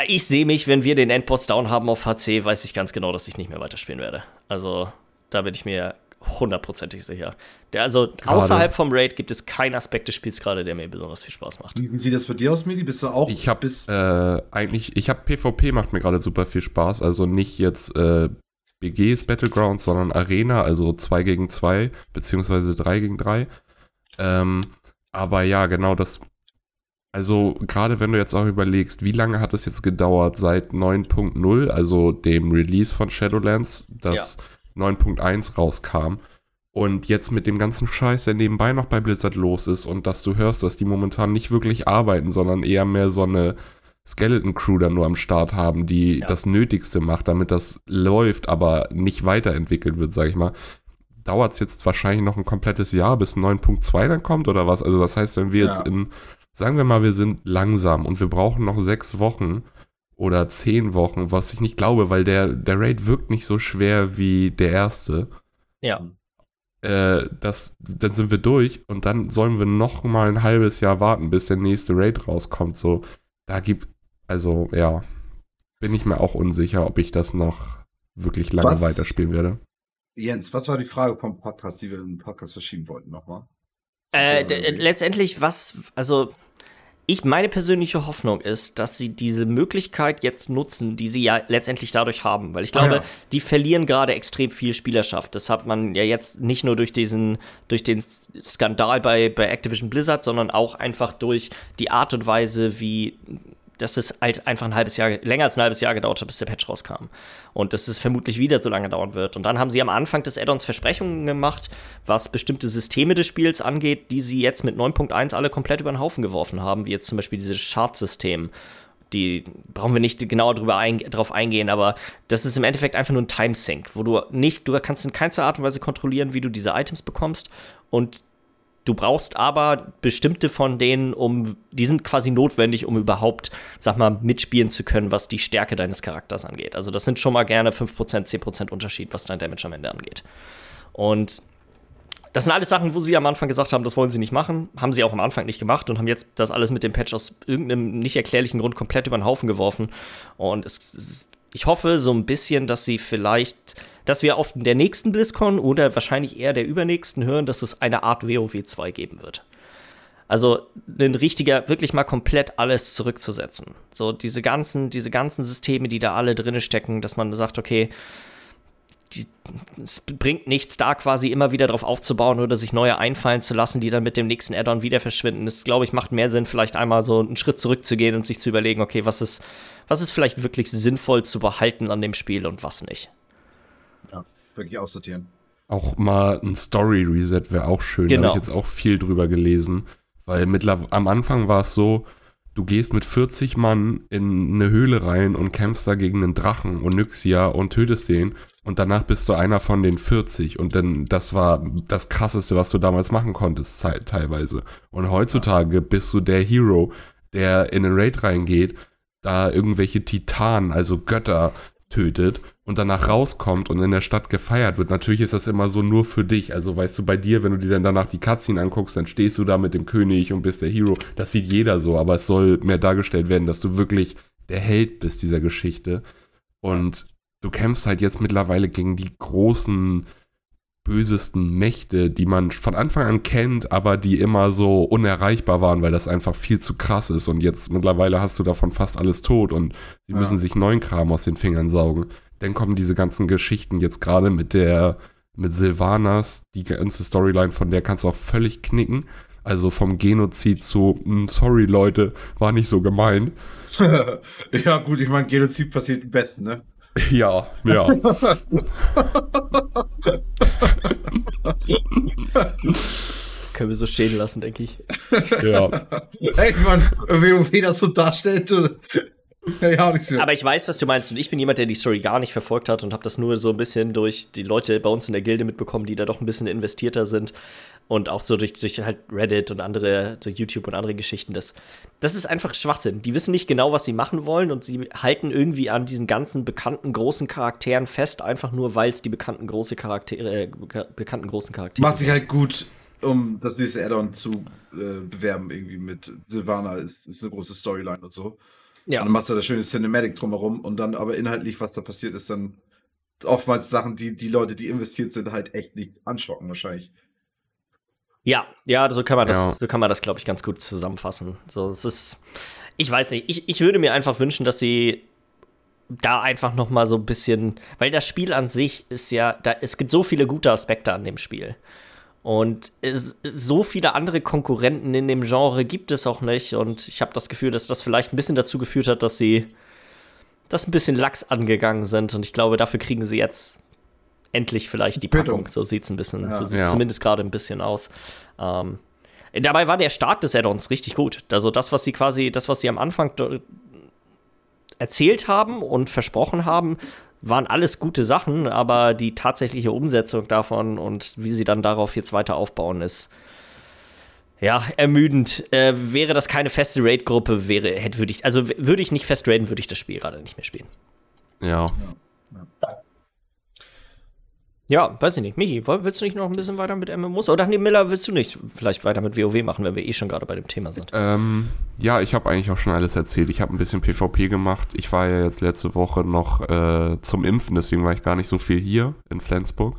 Ich sehe mich, wenn wir den Endboss down haben auf HC, weiß ich ganz genau, dass ich nicht mehr weiterspielen werde. Also, da bin ich mir hundertprozentig sicher. Der, also, außerhalb vom Raid gibt es keinen Aspekt des Spiels gerade, der mir besonders viel Spaß macht. Wie, wie sieht das bei dir aus, Mili? Bist du auch Ich habe äh, eigentlich, ich habe PvP macht mir gerade super viel Spaß. Also nicht jetzt äh, BGs Battlegrounds, sondern Arena, also 2 gegen 2, beziehungsweise 3 gegen 3. Ähm, aber ja, genau das. Also gerade wenn du jetzt auch überlegst, wie lange hat es jetzt gedauert seit 9.0, also dem Release von Shadowlands, dass 9.1 rauskam. Und jetzt mit dem ganzen Scheiß, der nebenbei noch bei Blizzard los ist und dass du hörst, dass die momentan nicht wirklich arbeiten, sondern eher mehr so eine Skeleton Crew dann nur am Start haben, die Ja. das Nötigste macht, damit das läuft, aber nicht weiterentwickelt wird, sag ich mal. Dauert es jetzt wahrscheinlich noch ein komplettes Jahr, bis 9.2 dann kommt oder was? Also das heißt, wenn wir jetzt Ja. in, sagen wir mal, wir sind langsam und wir brauchen noch sechs Wochen oder zehn Wochen, was ich nicht glaube, weil der, der Raid wirkt nicht so schwer wie der erste Ja. äh, das, dann sind wir durch und dann sollen wir noch mal ein halbes Jahr warten, bis der nächste Raid rauskommt. So, da gibt, also ja, bin ich mir auch unsicher, ob ich das noch wirklich lange Was? weiterspielen werde. Jens, was war die Frage vom Podcast, die wir im Podcast verschieben wollten nochmal? Äh, äh, letztendlich, was, also, ich, meine persönliche Hoffnung ist, dass sie diese Möglichkeit jetzt nutzen, die sie ja letztendlich dadurch haben. Weil ich glaube, ah, ja. die verlieren gerade extrem viel Spielerschaft. Das hat man ja jetzt nicht nur durch diesen, durch den Skandal bei, bei Activision Blizzard, sondern auch einfach durch die Art und Weise, wie dass es halt einfach ein halbes Jahr, länger als ein halbes Jahr gedauert hat, bis der Patch rauskam. Und dass es vermutlich wieder so lange dauern wird. Und dann haben sie am Anfang des Add-ons Versprechungen gemacht, was bestimmte Systeme des Spiels angeht, die sie jetzt mit 9.1 alle komplett über den Haufen geworfen haben, wie jetzt zum Beispiel dieses Chart-System. Die brauchen wir nicht genauer drüber ein, drauf eingehen, aber das ist im Endeffekt einfach nur ein Timesync, wo du nicht, du kannst in keinster Art und Weise kontrollieren, wie du diese Items bekommst. Und Du brauchst aber bestimmte von denen, um, die sind quasi notwendig, um überhaupt, sag mal, mitspielen zu können, was die Stärke deines Charakters angeht. Also das sind schon mal gerne 5%, 10% Unterschied, was dein Damage am Ende angeht. Und das sind alles Sachen, wo sie am Anfang gesagt haben, das wollen sie nicht machen. Haben sie auch am Anfang nicht gemacht und haben jetzt das alles mit dem Patch aus irgendeinem nicht erklärlichen Grund komplett über den Haufen geworfen. Und es, es, ich hoffe so ein bisschen, dass sie vielleicht dass wir auf der nächsten BlizzCon oder wahrscheinlich eher der übernächsten hören, dass es eine Art WoW 2 geben wird. Also ein richtiger, wirklich mal komplett alles zurückzusetzen. So diese ganzen, diese ganzen Systeme, die da alle drin stecken, dass man sagt, okay, die, es bringt nichts, da quasi immer wieder drauf aufzubauen oder sich neue einfallen zu lassen, die dann mit dem nächsten Add-on wieder verschwinden. Das, glaube ich, macht mehr Sinn, vielleicht einmal so einen Schritt zurückzugehen und sich zu überlegen, okay, was ist, was ist vielleicht wirklich sinnvoll zu behalten an dem Spiel und was nicht wirklich aussortieren. Auch mal ein Story-Reset wäre auch schön. Genau. Da habe ich jetzt auch viel drüber gelesen. Weil mittlerweile, am Anfang war es so, du gehst mit 40 Mann in eine Höhle rein und kämpfst da gegen einen Drachen und Nyxia und tötest den. Und danach bist du einer von den 40. Und dann, das war das krasseste, was du damals machen konntest, teilweise. Und heutzutage bist du der Hero, der in einen Raid reingeht, da irgendwelche Titanen, also Götter, tötet und danach rauskommt und in der Stadt gefeiert wird. Natürlich ist das immer so nur für dich. Also weißt du, bei dir, wenn du dir dann danach die Cutscene anguckst, dann stehst du da mit dem König und bist der Hero. Das sieht jeder so, aber es soll mehr dargestellt werden, dass du wirklich der Held bist dieser Geschichte. Und du kämpfst halt jetzt mittlerweile gegen die großen bösesten Mächte, die man von Anfang an kennt, aber die immer so unerreichbar waren, weil das einfach viel zu krass ist. Und jetzt mittlerweile hast du davon fast alles tot und sie ja. müssen sich neuen Kram aus den Fingern saugen. Dann kommen diese ganzen Geschichten jetzt gerade mit der, mit Silvanas, die ganze Storyline, von der kannst du auch völlig knicken. Also vom Genozid zu, hm, sorry Leute, war nicht so gemeint. ja, gut, ich meine, Genozid passiert am besten, ne? Ja, ja. Können wir so stehen lassen, denke ich. Ja. Ey, man, WoW das so darstellt. Ja, nicht so. Aber ich weiß, was du meinst. Und ich bin jemand, der die Story gar nicht verfolgt hat und habe das nur so ein bisschen durch die Leute bei uns in der Gilde mitbekommen, die da doch ein bisschen investierter sind und auch so durch, durch halt Reddit und andere, durch YouTube und andere Geschichten. Das, das ist einfach Schwachsinn. Die wissen nicht genau, was sie machen wollen und sie halten irgendwie an diesen ganzen bekannten großen Charakteren fest, einfach nur, weil es die bekannten große Charaktere, äh, bekannten großen Charaktere Macht sich halt gut, um das nächste Add-on zu äh, bewerben, irgendwie mit Silvana ist, ist eine große Storyline und so. Ja. Und dann machst du das schöne Cinematic drumherum und dann aber inhaltlich, was da passiert ist, dann oftmals Sachen, die die Leute, die investiert sind, halt echt nicht anschocken, wahrscheinlich. Ja, ja, so kann man das, ja. so kann man das, glaube ich, ganz gut zusammenfassen. So, es ist, ich weiß nicht, ich, ich würde mir einfach wünschen, dass sie da einfach noch mal so ein bisschen, weil das Spiel an sich ist ja, da, es gibt so viele gute Aspekte an dem Spiel. Und es, so viele andere Konkurrenten in dem Genre gibt es auch nicht. Und ich habe das Gefühl, dass das vielleicht ein bisschen dazu geführt hat, dass sie das ein bisschen lax angegangen sind. Und ich glaube, dafür kriegen sie jetzt endlich vielleicht die Packung. So sieht es ein bisschen, ja. so sieht ja. zumindest gerade ein bisschen aus. Ähm, dabei war der Start des Add-ons richtig gut. Also das, was sie quasi, das, was sie am Anfang erzählt haben und versprochen haben, waren alles gute Sachen, aber die tatsächliche Umsetzung davon und wie sie dann darauf jetzt weiter aufbauen, ist ja ermüdend. Äh, wäre das keine feste Raid-Gruppe, wäre, hätte, würde ich, also würde ich nicht fest raiden, würde ich das Spiel gerade nicht mehr spielen. Ja. ja. Ja, weiß ich nicht. Michi, willst du nicht noch ein bisschen weiter mit MMOs? Oder nee, Miller, willst du nicht vielleicht weiter mit WoW machen, wenn wir eh schon gerade bei dem Thema sind? Ähm, ja, ich habe eigentlich auch schon alles erzählt. Ich habe ein bisschen PvP gemacht. Ich war ja jetzt letzte Woche noch äh, zum Impfen, deswegen war ich gar nicht so viel hier in Flensburg.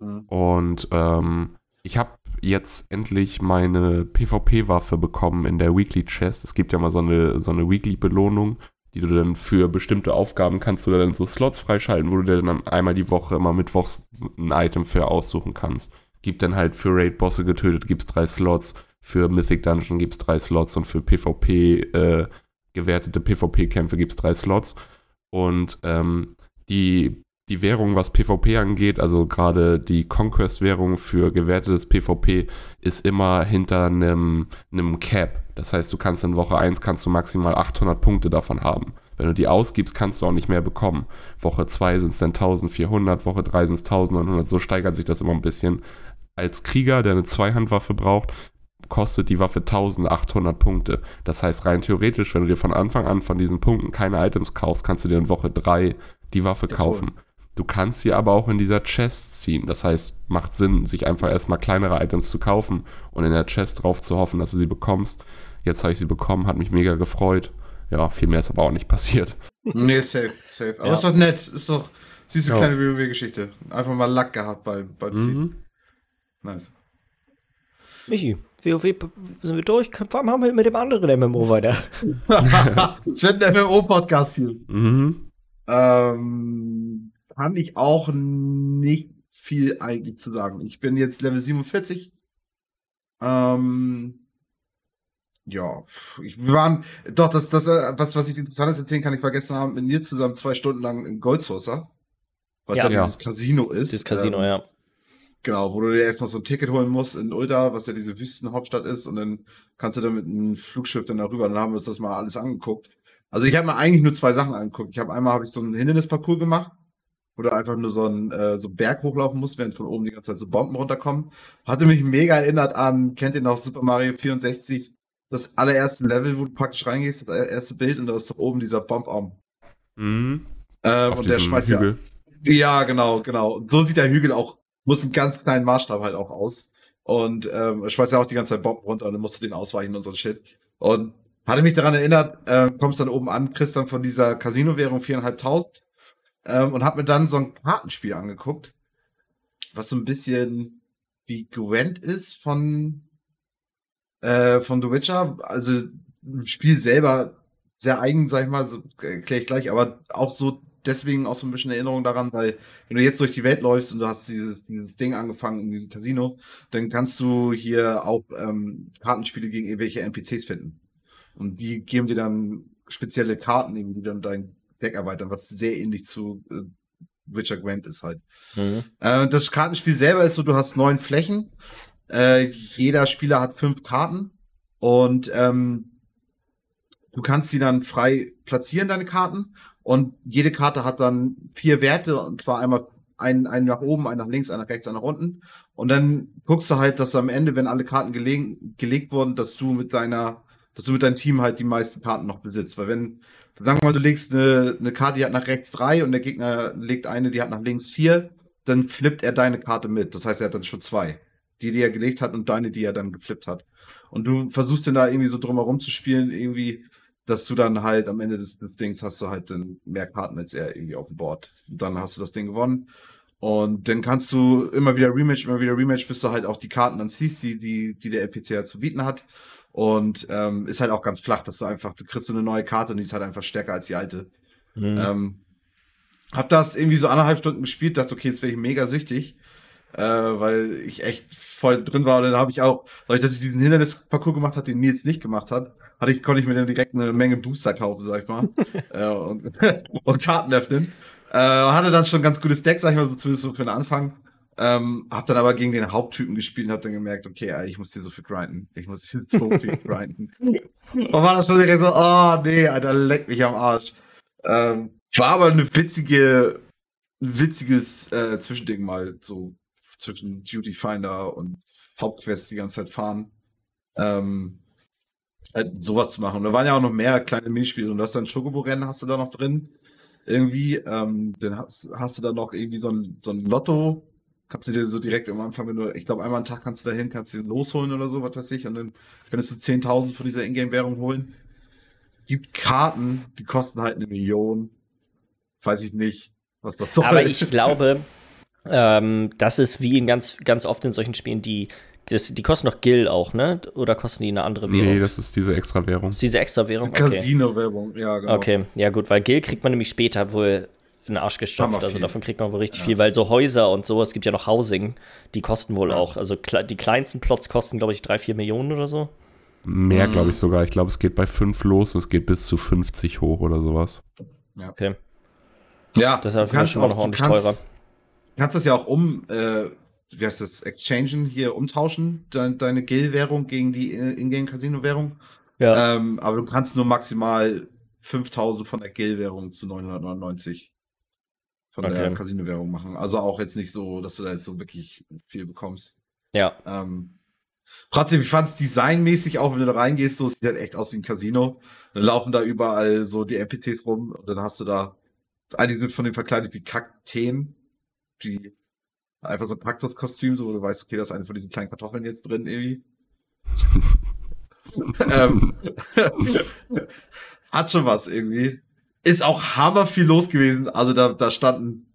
Mhm. Und ähm, ich habe jetzt endlich meine PvP-Waffe bekommen in der Weekly Chest. Es gibt ja mal so eine, so eine Weekly-Belohnung, die du dann für bestimmte Aufgaben kannst du dann so Slots freischalten, wo du dir dann einmal die Woche, immer mittwochs ein Item für aussuchen kannst. Gibt dann halt für Raid-Bosse getötet, gibt's drei Slots, für Mythic Dungeon gibt's drei Slots und für PvP, äh, gewertete PvP-Kämpfe gibt's drei Slots. Und ähm, die, die Währung, was PvP angeht, also gerade die Conquest-Währung für gewertetes PvP, ist immer hinter einem, einem Cap. Das heißt, du kannst in Woche 1 kannst du maximal 800 Punkte davon haben. Wenn du die ausgibst, kannst du auch nicht mehr bekommen. Woche 2 sind es dann 1400, Woche 3 sind es 1900, so steigert sich das immer ein bisschen. Als Krieger, der eine Zweihandwaffe braucht, kostet die Waffe 1800 Punkte. Das heißt, rein theoretisch, wenn du dir von Anfang an von diesen Punkten keine Items kaufst, kannst du dir in Woche 3 die Waffe kaufen. Du kannst sie aber auch in dieser Chest ziehen. Das heißt, macht Sinn, sich einfach erstmal kleinere Items zu kaufen und in der Chest drauf zu hoffen, dass du sie bekommst. Jetzt habe ich sie bekommen, hat mich mega gefreut. Ja, viel mehr ist aber auch nicht passiert. Nee, safe, safe. Aber Ja. ist doch nett, ist doch süße Ja. kleine WoW-Geschichte. Einfach mal Lack gehabt beim, beim Ziehen. Mhm. Nice. Michi, WoW sind wir durch? Warum haben wir mit dem anderen MMO weiter? Ein MMO-Podcast hier. Mhm. Ähm, kann ich auch nicht viel eigentlich zu sagen. Ich bin jetzt Level 47. Ähm, ja, ich, wir waren, doch, das, das, äh, was, was ich interessantes erzählen kann, ich war gestern Abend mit Nils zusammen zwei Stunden lang in Goldsourcer. Was ja, Ja. dieses Casino ist. Das Casino, Ähm, ja. Genau, wo du dir erst noch so ein Ticket holen musst in Ulda, was ja diese Wüstenhauptstadt ist, und dann kannst du dann mit einem Flugschiff dann darüber. Dann haben wir uns das mal alles angeguckt. Also ich habe mir eigentlich nur zwei Sachen angeguckt. Ich habe einmal habe ich so einen Hindernisparcours gemacht, wo du einfach nur so einen äh, so einen Berg hochlaufen musst, während von oben die ganze Zeit so Bomben runterkommen. Hatte mich mega erinnert an, kennt ihr noch Super Mario 64, das allererste Level, wo du praktisch reingehst, das erste Bild und da ist oben dieser Bombarm. Mhm. Ähm, und der schmeißt ja Hügel. ja, genau, genau. Und so sieht der Hügel auch, muss einen ganz kleinen Maßstab halt auch aus. Und ähm, schmeißt ja auch die ganze Zeit Bomben runter und dann musst du den ausweichen und so ein Shit. Und hatte mich daran erinnert, äh, kommst dann oben an, kriegst dann von dieser Casino-Währung 4.500 ähm, und hab mir dann so ein Kartenspiel angeguckt, was so ein bisschen wie Gwent ist von, äh, von The Witcher. Also ein Spiel selber sehr eigen, sag ich mal, so, erkläre ich gleich, aber auch so deswegen auch so ein bisschen Erinnerung daran, weil wenn du jetzt durch die Welt läufst und du hast dieses, dieses Ding angefangen in diesem Casino, dann kannst du hier auch ähm, Kartenspiele gegen irgendwelche NPCs finden. Und die geben dir dann spezielle Karten, die dann dein Deck erweitern, was sehr ähnlich zu äh, Witcher Gwent ist halt. Mhm. Äh, das Kartenspiel selber ist so, du hast neun Flächen. Äh, jeder Spieler hat fünf Karten. Und ähm, du kannst sie dann frei platzieren, deine Karten. Und jede Karte hat dann vier Werte, und zwar einmal einen, einen nach oben, einen nach links, einen nach rechts, einen nach unten. Und dann guckst du halt, dass du am Ende, wenn alle Karten gelegen, gelegt wurden, dass du mit deiner, dass du mit deinem Team halt die meisten Karten noch besitzt. Weil wenn, sagen wir mal, du legst eine, eine Karte, die hat nach rechts drei und der Gegner legt eine, die hat nach links vier, dann flippt er deine Karte mit. Das heißt, er hat dann schon zwei. Die, die er gelegt hat und deine, die er dann geflippt hat. Und du versuchst dann da irgendwie so drumherum zu spielen, irgendwie, dass du dann halt am Ende des, des Dings hast du halt dann mehr Karten als er irgendwie auf dem Board. Und dann hast du das Ding gewonnen. Und dann kannst du immer wieder Rematch, immer wieder Rematch, bis du halt auch die Karten dann ziehst, die, die, die der NPC halt zu bieten hat. Und ähm, ist halt auch ganz flach, dass du einfach, du kriegst so eine neue Karte und die ist halt einfach stärker als die alte. Mhm. Ähm, hab das irgendwie so anderthalb Stunden gespielt, dachte, okay, jetzt wäre ich mega süchtig, äh, weil ich echt voll drin war. Und dann habe ich auch, dadurch, dass ich diesen Hindernisparcours gemacht habe, den Nils nicht gemacht hat, hatte ich, konnte ich mir dann direkt eine Menge Booster kaufen, sag ich mal, äh, und, und Karten öffnen. Äh, hatte dann schon ein ganz gutes Deck, sag ich mal, so zumindest so für den Anfang. Ähm, hab dann aber gegen den Haupttypen gespielt und hab dann gemerkt, okay, ich muss hier so viel grinden. Ich muss hier so viel grinden. Und war dann schon direkt so, oh nee, Alter, leck mich am Arsch. Ähm, war aber eine witzige, ein witziges äh, Zwischending mal, so zwischen Duty Finder und Hauptquest die ganze Zeit fahren. Ähm, halt sowas zu machen. Und da waren ja auch noch mehr kleine Minispiele und du hast dann Chocobo-Rennen hast du da noch drin. Irgendwie, ähm, dann hast, hast du da noch irgendwie so ein, so ein Lotto, kannst du dir so direkt am Anfang, wenn du, ich glaube, einmal am Tag kannst du da hin, kannst du den losholen oder so, was weiß ich, und dann könntest du 10.000 von dieser Ingame-Währung holen. Gibt Karten, die kosten halt eine Million. Weiß ich nicht, was das soll. Aber ich glaube, ähm, das ist wie in ganz, ganz oft in solchen Spielen, die das, die kosten doch Gil auch, ne? Oder kosten die eine andere Währung? Nee, das ist diese extra Währung. ist diese extra Währung? Das ist Okay. Casino-Werbung, ja, genau. okay, ja gut, weil Gil kriegt man nämlich später wohl in den Arsch gestopft. Also davon kriegt man wohl richtig Ja. viel, weil so Häuser und so, es gibt ja noch Housing, die kosten wohl Ja. auch. Also die kleinsten Plots kosten, glaube ich, drei, vier Millionen oder so. Mehr, Mhm. glaube ich sogar. Ich glaube, es geht bei 5 los und es geht bis zu 50 hoch oder sowas. Okay. Ja, Das ist schon mal auch- noch du ordentlich kannst- teurer. Du kannst das ja auch um, äh, wie heißt das, Exchangen hier umtauschen, de deine Gil-Währung gegen die äh, Ingame-Casino-Währung. Ja. Ähm, aber du kannst nur maximal 5000 von der Gil-Währung zu 999 von der Okay. Casino-Währung machen. Also auch jetzt nicht so, dass du da jetzt so wirklich viel bekommst. ja. Ähm, trotzdem, ich fand es designmäßig auch, wenn du da reingehst, so sieht halt echt aus wie ein Casino. Dann laufen da überall so die NPCs rum und dann hast du da, einige sind von denen verkleidet wie Kakteen, die einfach so ein Kaktuskostüm, so wo du weißt, okay, da ist eine von diesen kleinen Kartoffeln jetzt drin irgendwie. ähm, hat schon was irgendwie. Ist auch hammer viel los gewesen. Also da, da standen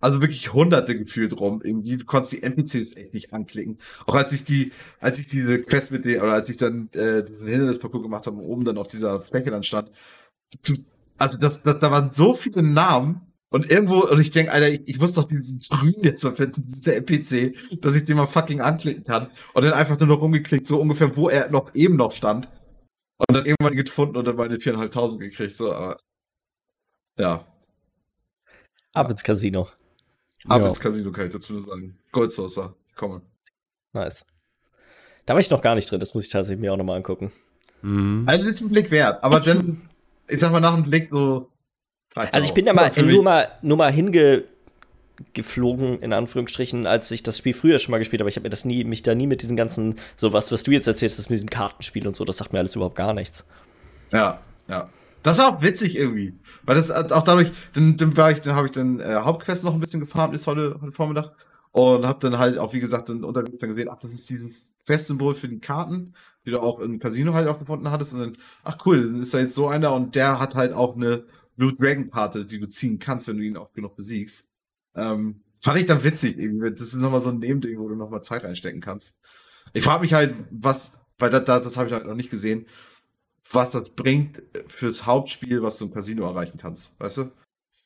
also wirklich hunderte gefühlt rum. Irgendwie, du konntest die NPCs echt nicht anklicken. Auch als ich die, als ich diese Quest mit denen, oder als ich dann äh, diesen Hindernisparcours gemacht habe und oben dann auf dieser Fläche dann stand, du, also das, das, da waren so viele Namen und irgendwo, und ich denke, Alter, ich, ich muss doch diesen Grün jetzt mal finden, diesen NPC, dass ich den mal fucking anklicken kann. Und dann einfach nur noch rumgeklickt, so ungefähr, wo er noch eben noch stand. Und dann irgendwann gefunden und dann meine 4.500 gekriegt, so, aber, ja. Ab ins Casino. Ab Ja. ins Casino kann ich dazu nur sagen. Gold Saucer, ich komme. Nice. Da war ich noch gar nicht drin, das muss ich tatsächlich mir auch nochmal angucken. Mhm. Also das ist ein Blick wert, aber dann, ich sag mal, nach einem Blick so. Also ich bin da mal nur mal, nur mal hingeflogen, in Anführungsstrichen, als ich das Spiel früher schon mal gespielt habe. Ich habe mir das nie, mich da nie mit diesen ganzen, so was, was du jetzt erzählst, das mit diesem Kartenspiel und so, das sagt mir alles überhaupt gar nichts. Ja, ja. Das war auch witzig irgendwie. Weil das auch dadurch, dann, dann war ich, dann habe ich dann äh, Hauptquest noch ein bisschen gefarmt, ist heute, heute Vormittag. Und habe dann halt auch, wie gesagt, dann unterwegs dann gesehen, ach, das ist dieses Quest-Symbol für die Karten, die du auch im Casino halt auch gefunden hattest. Und dann, ach cool, dann ist da jetzt so einer und der hat halt auch eine Blue Dragon-Karte, die du ziehen kannst, wenn du ihn auch genug besiegst. Ähm, fand ich dann witzig irgendwie. Das ist nochmal so ein Nebending, wo du nochmal Zeit reinstecken kannst. Ich frage mich halt, was, weil das, das, das habe ich halt noch nicht gesehen, was das bringt fürs Hauptspiel, was du im Casino erreichen kannst, weißt du?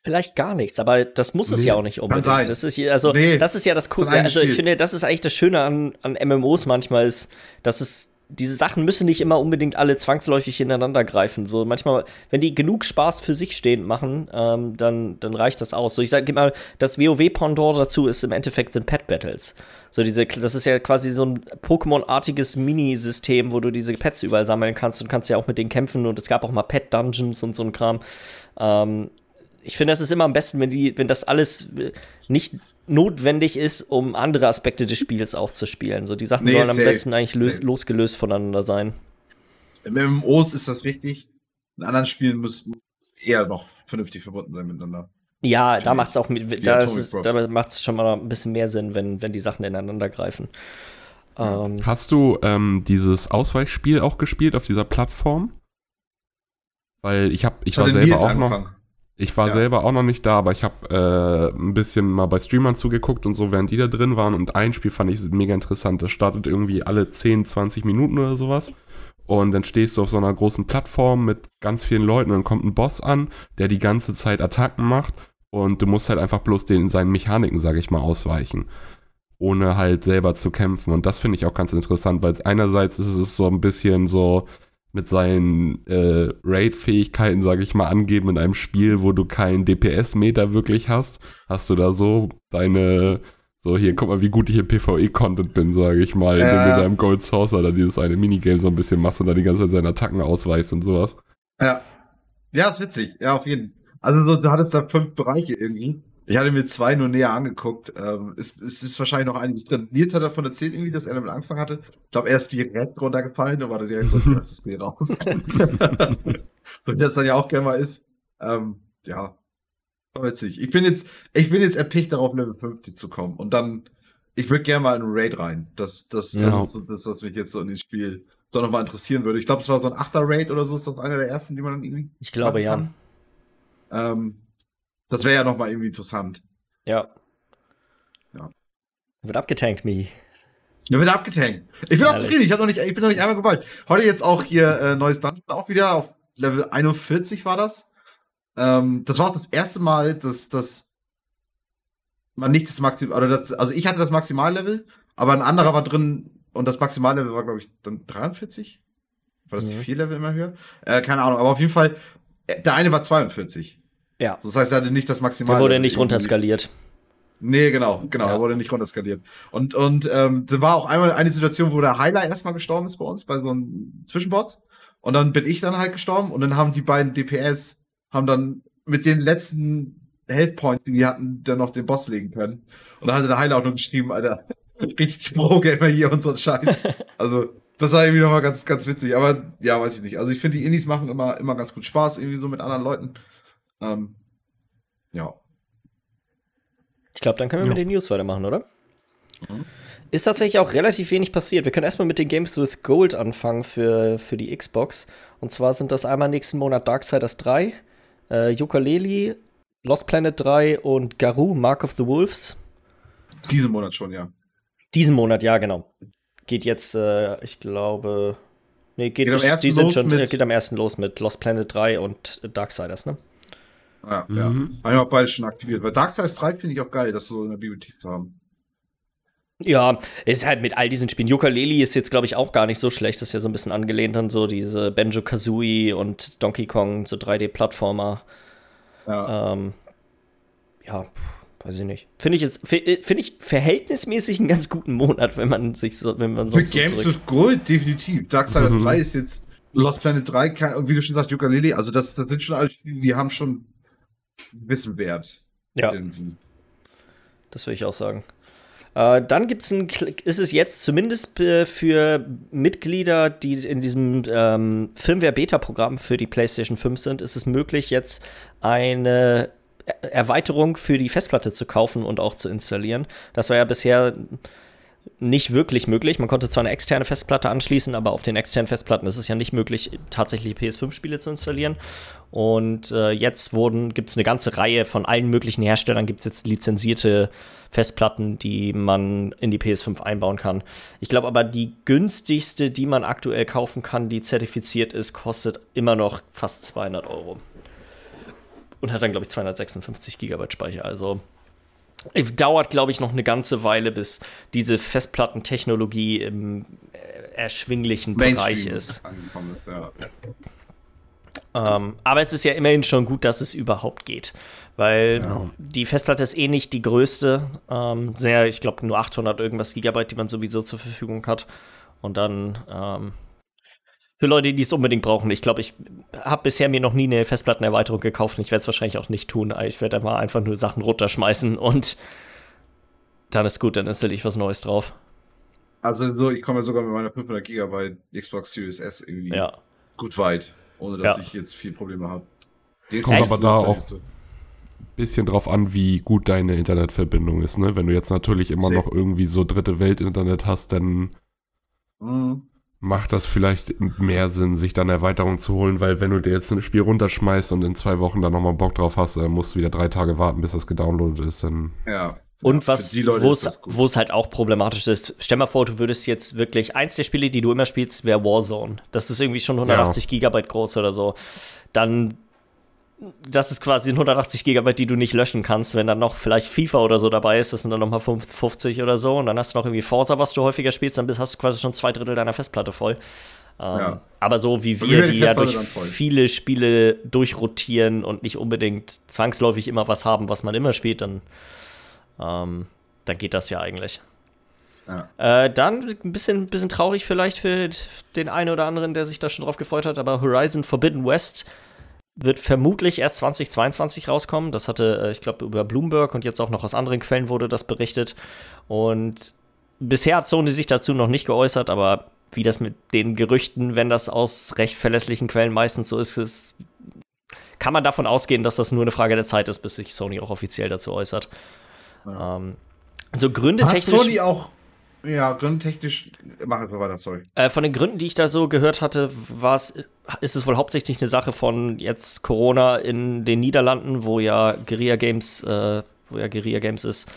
Vielleicht gar nichts, aber das muss es Nee, ja auch nicht unbedingt. sein. Das ist hier, also Nee, das ist ja das Coole. Also ich Spiel. finde, das ist eigentlich das Schöne an, an MMOs manchmal ist, dass es diese Sachen müssen nicht immer unbedingt alle zwangsläufig ineinander greifen. So manchmal, wenn die genug Spaß für sich stehend machen, ähm, dann, dann reicht das aus. So ich sage mal, das WoW-Pendant dazu ist im Endeffekt sind Pet Battles. So diese, das ist ja quasi so ein Pokémon-artiges Mini-System, wo du diese Pets überall sammeln kannst und kannst ja auch mit denen kämpfen und es gab auch mal Pet-Dungeons und so ein Kram. Ähm, ich finde, das ist immer am besten, wenn die, wenn das alles äh, nicht notwendig ist, um andere Aspekte des Spiels auch zu spielen. So die Sachen Nee, sollen am besten eigentlich lös losgelöst voneinander sein. Im MMOs ist das richtig. In anderen Spielen müssen eher noch vernünftig verbunden sein miteinander. Ja, da Natürlich. macht es auch mit, da, ist da macht es schon mal ein bisschen mehr Sinn, wenn, wenn die Sachen ineinander greifen. Ähm, Hast du ähm, dieses Ausweichspiel auch gespielt auf dieser Plattform? Weil ich habe, ich war selber auch noch, angefangen. Ich war Ja. selber auch noch nicht da, aber ich habe äh, ein bisschen mal bei Streamern zugeguckt und so, während die da drin waren. Und ein Spiel fand ich mega interessant. Das startet irgendwie alle 10, 20 Minuten oder sowas. Und dann stehst du auf so einer großen Plattform mit ganz vielen Leuten und dann kommt ein Boss an, der die ganze Zeit Attacken macht. Und du musst halt einfach bloß den seinen Mechaniken, sage ich mal, ausweichen. Ohne halt selber zu kämpfen. Und das finde ich auch ganz interessant, weil es einerseits ist es so ein bisschen so mit seinen äh, Raid-Fähigkeiten, sage ich mal, angeben in einem Spiel, wo du keinen DPS-Meter wirklich hast. Hast du da so deine, so hier, guck mal, wie gut ich im PvE-Content bin, sage ich mal, indem Ja. du da im Gold Source oder dieses eine Minigame so ein bisschen machst und da die ganze Zeit seine Attacken ausweist und sowas. Ja. Ja, ist witzig. Ja, auf jeden Fall. Also so, du hattest da fünf Bereiche irgendwie. Ich hatte mir zwei nur näher angeguckt. Ähm, es, es ist wahrscheinlich noch einiges drin. Nils hat davon erzählt, irgendwie, dass er damit angefangen hatte. Ich glaube, er ist direkt runtergefallen, da war er direkt so ein erstes Spiel raus. so wie das dann ja auch gerne mal ist. Ähm, ja. Witzig. Ich bin jetzt, ich bin jetzt erpicht darauf, Level 50 zu kommen. Und dann, ich würde gerne mal in einen Raid rein. Das, das, das Ja. ist so das, was mich jetzt so in dem Spiel doch nochmal interessieren würde. Ich glaube, es war so ein 8er Raid oder so, ist das einer der ersten, die man dann irgendwie ich glaube ja. Ähm, das wäre ja nochmal irgendwie interessant. Ja. Ja. Wird abgetankt, Mi. Ja, bin abgetankt. Ich bin auch zufrieden. Ich, hab noch nicht, ich bin noch nicht einmal gewollt. Heute jetzt auch hier äh, neues Dungeon auch wieder auf Level 41 war das. Ähm, das war auch das erste Mal, dass, dass man nicht das Maximal, oder das, also ich hatte das Maximallevel, aber ein anderer war drin und das Maximallevel war, glaube ich, dann 43? War das mhm. die vier Level immer höher? Äh, keine Ahnung, aber auf jeden Fall, äh, der eine war 42. Ja. Das heißt, er hatte nicht das Maximal. Der wurde nicht runterskaliert. Nee, genau, genau, ja. er wurde nicht runterskaliert. Und, und ähm, da war auch einmal eine Situation, wo der Heiler erstmal gestorben ist bei uns, bei so einem Zwischenboss. Und dann bin ich dann halt gestorben und dann haben die beiden DPS, haben dann mit den letzten Health Points, die die hatten, dann noch den Boss legen können. Und da hatte der Heiler auch noch geschrieben, Alter, richtig Pro-Gamer hier und so ein Scheiß. Also, das war irgendwie nochmal ganz, ganz witzig. Aber ja, weiß ich nicht. Also ich finde, die Indies machen immer, immer ganz gut Spaß, irgendwie so mit anderen Leuten. Ähm, ja. Ich glaube, dann können wir ja. mit den News weitermachen, oder? Mhm. Ist tatsächlich auch relativ wenig passiert. Wir können erstmal mit den Games with Gold anfangen für, für die Xbox. Und zwar sind das einmal nächsten Monat Darksiders 3, äh, Ukulele, Lost Planet 3 und Garou, Mark of the Wolves. Diesen Monat schon, ja. Diesen Monat, ja, genau. Geht jetzt, äh, ich glaube. Nee, geht, geht, am ersten die sind schon, mit, geht am ersten los mit Lost Planet 3 und Darksiders, ne? Ja, mhm. ja. Haben wir auch beide schon aktiviert. Weil Darksiders 3 finde ich auch geil, das so in der Bibliothek zu haben. Ja, es ist halt mit all diesen Spielen. Yooka-Laylee ist jetzt, glaube ich, auch gar nicht so schlecht. Das ist ja so ein bisschen angelehnt an so diese Banjo-Kazooie und Donkey Kong, so 3D-Plattformer. Ja. Ähm, ja, weiß ich nicht. Finde ich jetzt, äh, finde ich verhältnismäßig einen ganz guten Monat, wenn man sich so, wenn man sonst Für Games so with Gold, definitiv. Darksiders mhm. 3 ist jetzt, Lost Planet 3, wie du schon sagst, Yooka-Laylee, also das, das sind schon alle Spiele, die haben schon Wissen wert. Ja. Irgendwie. Das würde ich auch sagen. Äh, dann gibt's ein, ist es jetzt zumindest für Mitglieder, die in diesem ähm, Firmware-Beta-Programm für die PlayStation 5 sind, ist es möglich, jetzt eine Erweiterung für die Festplatte zu kaufen und auch zu installieren. Das war ja bisher nicht wirklich möglich. Man konnte zwar eine externe Festplatte anschließen, aber auf den externen Festplatten ist es ja nicht möglich, tatsächlich PS5-Spiele zu installieren. Und äh, jetzt gibt es eine ganze Reihe von allen möglichen Herstellern, gibt es jetzt lizenzierte Festplatten, die man in die PS5 einbauen kann. Ich glaube aber, die günstigste, die man aktuell kaufen kann, die zertifiziert ist, kostet immer noch fast 200 Euro. Und hat dann, glaube ich, 256 Gigabyte Speicher. Also dauert, glaube ich, noch eine ganze Weile, bis diese Festplattentechnologie im äh, erschwinglichen Bereich ist. Ja. Ähm, aber es ist ja immerhin schon gut, dass es überhaupt geht. Weil ja. die Festplatte ist eh nicht die größte. Ähm, sehr, ich glaube, nur 800 irgendwas Gigabyte, die man sowieso zur Verfügung hat. Und dann ähm, für Leute, die es unbedingt brauchen. Ich glaube, ich habe bisher mir noch nie eine Festplattenerweiterung gekauft und ich werde es wahrscheinlich auch nicht tun. Ich werde mal einfach nur Sachen runterschmeißen und dann ist gut, dann installiere ich was Neues drauf. Also so, ich komme sogar mit meiner 500 Gigabyte Xbox Series S irgendwie ja. gut weit, ohne dass ja. ich jetzt viel Probleme habe. Es kommt aber da auch ein bisschen drauf an, wie gut deine Internetverbindung ist. Ne? Wenn du jetzt natürlich immer Sehr. noch irgendwie so dritte Welt-Internet hast, dann mhm macht das vielleicht mehr Sinn, sich dann Erweiterung zu holen, weil wenn du dir jetzt ein Spiel runterschmeißt und in zwei Wochen dann nochmal Bock drauf hast, dann musst du wieder drei Tage warten, bis das gedownloadet ist, dann. Ja. Und was, wo es halt auch problematisch ist, stell mal vor, du würdest jetzt wirklich, eins der Spiele, die du immer spielst, wäre Warzone. Das ist irgendwie schon 180 ja. Gigabyte groß oder so. Dann das ist quasi 180 Gigabyte, die du nicht löschen kannst. Wenn dann noch vielleicht FIFA oder so dabei ist, das sind dann nochmal 50 oder so. Und dann hast du noch irgendwie Forza, was du häufiger spielst, dann hast du quasi schon zwei Drittel deiner Festplatte voll. Ähm, ja. Aber so wie wir, die, die ja durch viele Spiele durchrotieren und nicht unbedingt zwangsläufig immer was haben, was man immer spielt, dann, ähm, dann geht das ja eigentlich. Ja. Äh, dann ein bisschen, bisschen traurig vielleicht für den einen oder anderen, der sich da schon drauf gefreut hat, aber Horizon Forbidden West wird vermutlich erst 2022 rauskommen. Das hatte, äh, ich glaube, über Bloomberg und jetzt auch noch aus anderen Quellen wurde das berichtet. Und bisher hat Sony sich dazu noch nicht geäußert, aber wie das mit den Gerüchten, wenn das aus recht verlässlichen Quellen meistens so ist, ist kann man davon ausgehen, dass das nur eine Frage der Zeit ist, bis sich Sony auch offiziell dazu äußert. Ja. Ähm, so Gründe technisch. Hat Sony auch ja, gründentechnisch, mach es mal weiter, sorry. Äh, von den Gründen, die ich da so gehört hatte, war's, ist es wohl hauptsächlich eine Sache von jetzt Corona in den Niederlanden, wo ja Guerilla Games, äh, wo ja Guerilla Games ist,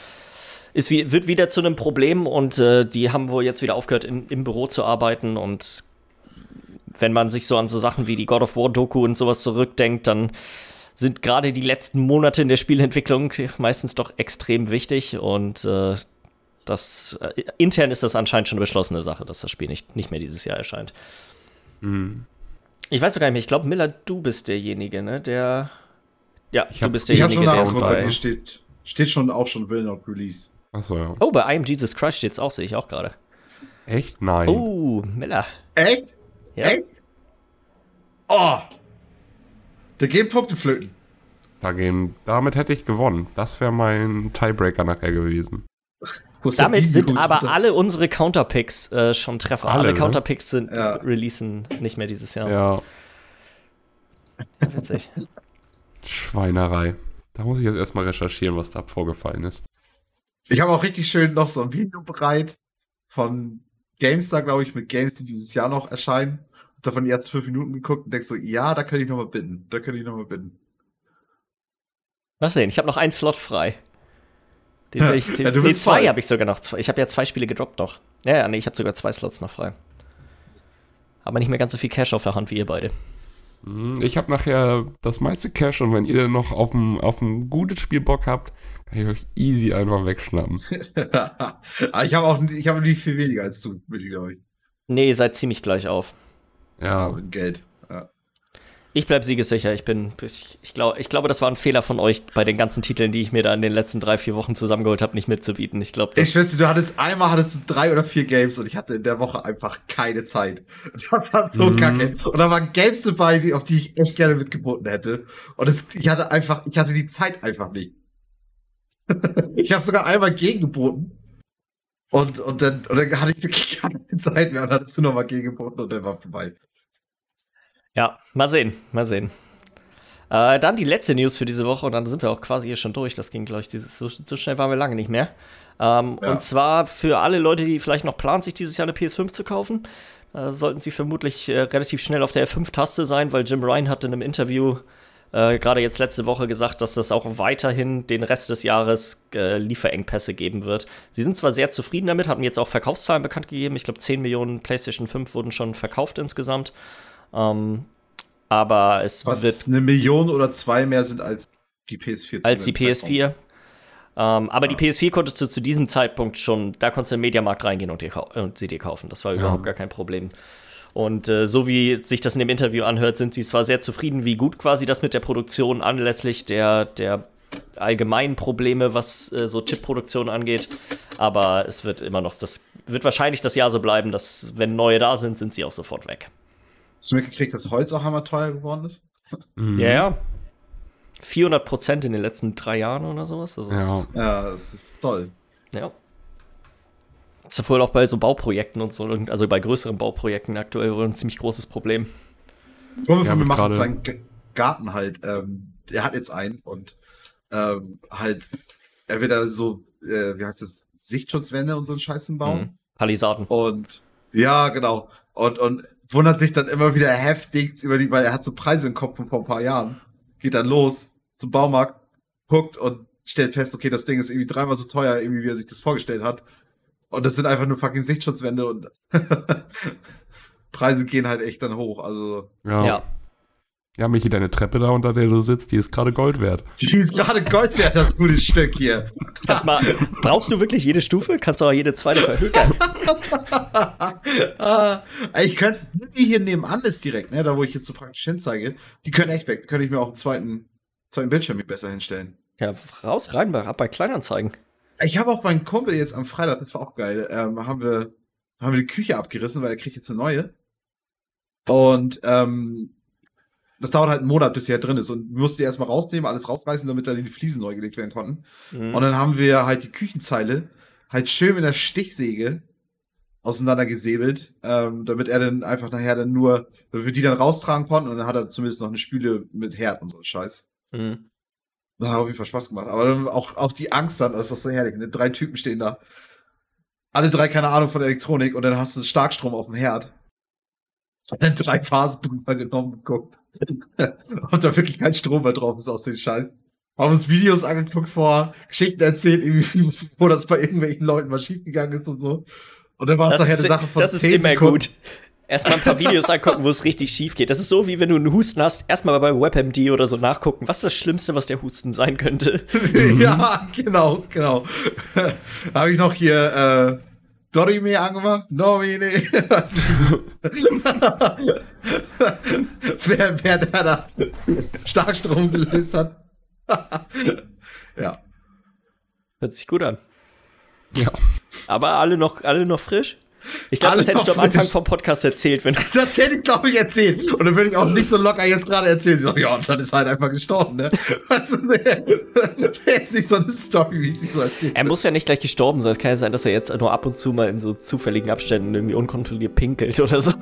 ist wie, wird wieder zu einem Problem und äh, die haben wohl jetzt wieder aufgehört, in, im Büro zu arbeiten. Und wenn man sich so an so Sachen wie die God of War Doku und sowas zurückdenkt, dann sind gerade die letzten Monate in der Spielentwicklung meistens doch extrem wichtig und äh, das äh, intern ist das anscheinend schon eine beschlossene Sache, dass das Spiel nicht, nicht mehr dieses Jahr erscheint. Mhm. Ich weiß doch gar nicht mehr, ich glaube, Miller, du bist derjenige, ne? Der. Ja, Ich du bist Ich habe derjenige, schon der ist bei bei. dir steht, steht schon auch schon Will Not Release. Achso, ja. Oh, bei I Am Jesus Christ steht's auch, sehe ich auch gerade. Echt? Nein. Oh, Miller. Echt? Ja. Echt? Oh! Da gehen Punkte flöten. Da gehen, damit hätte ich gewonnen. Das wäre mein Tiebreaker nachher gewesen. Damit sind aber alle unsere Counterpicks äh, schon Treffer. Alle, Alle, ne? Counterpicks sind Ja. releasen nicht mehr dieses Jahr. Ja, Witzig. Schweinerei. Da muss ich jetzt erstmal recherchieren, was da vorgefallen ist. Ich habe auch richtig schön noch so ein Video bereit von GameStar, glaube ich, mit Games, die dieses Jahr noch erscheinen. Und davon die ersten fünf Minuten geguckt und denk so, ja, da könnte ich noch mal bitten. Da könnte ich noch mal bitten. Mal sehen, ich habe noch einen Slot frei. Den Ja, will ich, den, ja, du nee, zwei habe ich sogar noch. Ich habe ja zwei Spiele gedroppt noch. Ja, ja, nee, ich habe sogar zwei Slots noch frei. Aber nicht mehr ganz so viel Cash auf der Hand wie ihr beide. Hm, Ich habe nachher das meiste Cash und wenn ihr noch auf ein, auf ein gutes Spiel Bock habt, kann ich euch easy einfach wegschnappen. Aber ich habe auch ich habe nicht viel weniger als du, würde ich glaube ich. Nee, ihr seid ziemlich gleich auf. Ja, mit Geld. Ich bleib siegessicher. Ich bin, ich, ich, glaub, ich glaube, das war ein Fehler von euch, bei den ganzen Titeln, die ich mir da in den letzten drei, vier Wochen zusammengeholt habe, nicht mitzubieten. Ich glaube, Ich dir, du hattest einmal hattest du drei oder vier Games und ich hatte in der Woche einfach keine Zeit. Das war so Mhm. kacke. Und da waren Games dabei, die, auf die ich echt gerne mitgeboten hätte. Und es, ich hatte einfach, ich hatte die Zeit einfach nicht. ich habe sogar einmal gegengeboten. Und, und, dann, und dann hatte ich wirklich keine Zeit mehr und dann hattest du nochmal gegengeboten und dann war vorbei. Ja, mal sehen, mal sehen. Äh, dann die letzte News für diese Woche und dann sind wir auch quasi hier schon durch. Das ging, glaube ich, dieses, so, so schnell waren wir lange nicht mehr. Ähm, Ja. Und zwar für alle Leute, die vielleicht noch planen, sich dieses Jahr eine PS5 zu kaufen, äh, sollten sie vermutlich äh, relativ schnell auf der F5-Taste sein, weil Jim Ryan hat in einem Interview äh, gerade jetzt letzte Woche gesagt, dass das auch weiterhin den Rest des Jahres äh, Lieferengpässe geben wird. Sie sind zwar sehr zufrieden damit, haben jetzt auch Verkaufszahlen bekannt gegeben. Ich glaube, 10 Millionen PlayStation 5 wurden schon verkauft insgesamt. Ähm, aber es Was wird eine Million oder zwei mehr sind als die PS4. zu als die dem Zeitpunkt. PS4. Ähm, aber Ja. die PS4 konntest du zu diesem Zeitpunkt schon, da konntest du im Mediamarkt reingehen und, dir und sie dir kaufen. Das war überhaupt gar kein Problem. Und äh, so wie sich das in dem Interview anhört, sind sie zwar sehr zufrieden, wie gut quasi das mit der Produktion anlässlich der, der allgemeinen Probleme, was äh, so Chip-Produktion angeht. Aber es wird immer noch, das wird wahrscheinlich das Jahr so bleiben, dass wenn neue da sind, sind sie auch sofort weg. Hast du mitgekriegt, dass Holz auch hammer teuer geworden ist? Mhm. Ja, ja. 400 Prozent in den letzten drei Jahren oder sowas. Das ist, Ja. Ja, das ist toll. Ja. Das ist wohl auch bei so Bauprojekten und so, also bei größeren Bauprojekten aktuell wohl ein ziemlich großes Problem. Kumpel Ja, mit macht gerade- seinen Garten halt. Ähm, der hat jetzt einen und ähm, halt, er will da so, äh, wie heißt das, Sichtschutzwände und so einen Scheiß bauen. Mhm. Palisaden. Und ja, genau. Und, und wundert sich dann immer wieder heftig über die, weil er hat so Preise im Kopf von vor ein paar Jahren. Geht dann los zum Baumarkt, guckt und stellt fest, okay, das Ding ist irgendwie dreimal so teuer, irgendwie wie er sich das vorgestellt hat. Und das sind einfach nur fucking Sichtschutzwände und Preise gehen halt echt dann hoch. Also, Ja. Ja. Ja. Michi, deine Treppe da, unter der du sitzt, die ist gerade Gold wert. die ist gerade Gold wert, das gute Stück hier. Kannst mal, brauchst du wirklich jede Stufe? Kannst du auch jede zweite verhökern? ah, ich könnte, die hier nebenan ist direkt, ne, da wo ich jetzt so praktisch hinzeige, die können echt weg. Könnte ich mir auch einen zweiten, zweiten Bildschirm besser hinstellen. ja, raus, rein, ab bei Kleinanzeigen. Ich habe auch meinen Kumpel jetzt am Freitag, das war auch geil, ähm, haben wir, haben wir die Küche abgerissen, weil er kriegt jetzt eine neue. Und ähm, das dauert halt einen Monat, bis sie halt drin ist. Und wir mussten die erstmal rausnehmen, alles rausreißen, damit dann die Fliesen neu gelegt werden konnten. Mhm. Und dann haben wir halt die Küchenzeile halt schön mit der Stichsäge auseinandergesäbelt, ähm, damit er dann einfach nachher dann nur, damit wir die dann raustragen konnten und dann hat er zumindest noch eine Spüle mit Herd und so Scheiß. Mhm. Das hat auf jeden Fall Spaß gemacht. Aber dann auch, auch die Angst dann, das ist so herrlich. Ne? Drei Typen stehen da. Alle drei keine Ahnung von Elektronik und dann hast du Starkstrom auf dem Herd. Und dann drei Phasen drüber genommen und geguckt. Ob da wirklich kein Strom mehr drauf ist aus den Schall. haben uns Videos angeguckt vor, geschickt und erzählt, wo das bei irgendwelchen Leuten mal schiefgegangen ist und so. Und dann war es nachher eine Sache von das ist 10 immer Sekunden. gut. Erstmal ein paar Videos angucken, wo es richtig schief geht. Das ist so, wie wenn du einen Husten hast, erstmal bei WebMD oder so nachgucken, was ist das Schlimmste, was der Husten sein könnte. ja, genau, genau. da habe ich noch hier äh, Dorime angemacht. Nomine. Was wer, wer der da Starkstrom gelöst hat. ja. Hört sich gut an. Ja. Aber alle noch, alle noch frisch? Ich glaube, das hättest du am Anfang vom Podcast erzählt, wenn Das hätte ich, glaube ich, erzählt. Und dann würde ich auch nicht so locker jetzt gerade erzählen. So, ja, und dann ist halt einfach gestorben, ne? Weißt du, wäre wär jetzt nicht so eine Story, wie ich sie so erzählt Er muss ja nicht gleich gestorben sein. Es kann ja sein, dass er jetzt nur ab und zu mal in so zufälligen Abständen irgendwie unkontrolliert pinkelt oder so.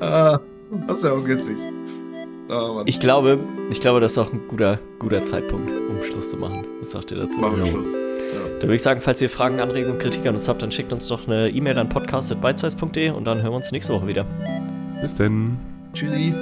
Ah, das ist ja ungünstig. Oh, Mann. Ich glaube, ich glaube, das ist auch ein guter, guter Zeitpunkt, um Schluss zu machen. Was sagt ihr dazu? Machen wir Ja. Schluss. Dann würde ich sagen, falls ihr Fragen, Anregungen, Kritik an uns habt, dann schickt uns doch eine E-Mail an podcast.bitesize.de und dann hören wir uns nächste Woche wieder. Bis denn. Tschüssi.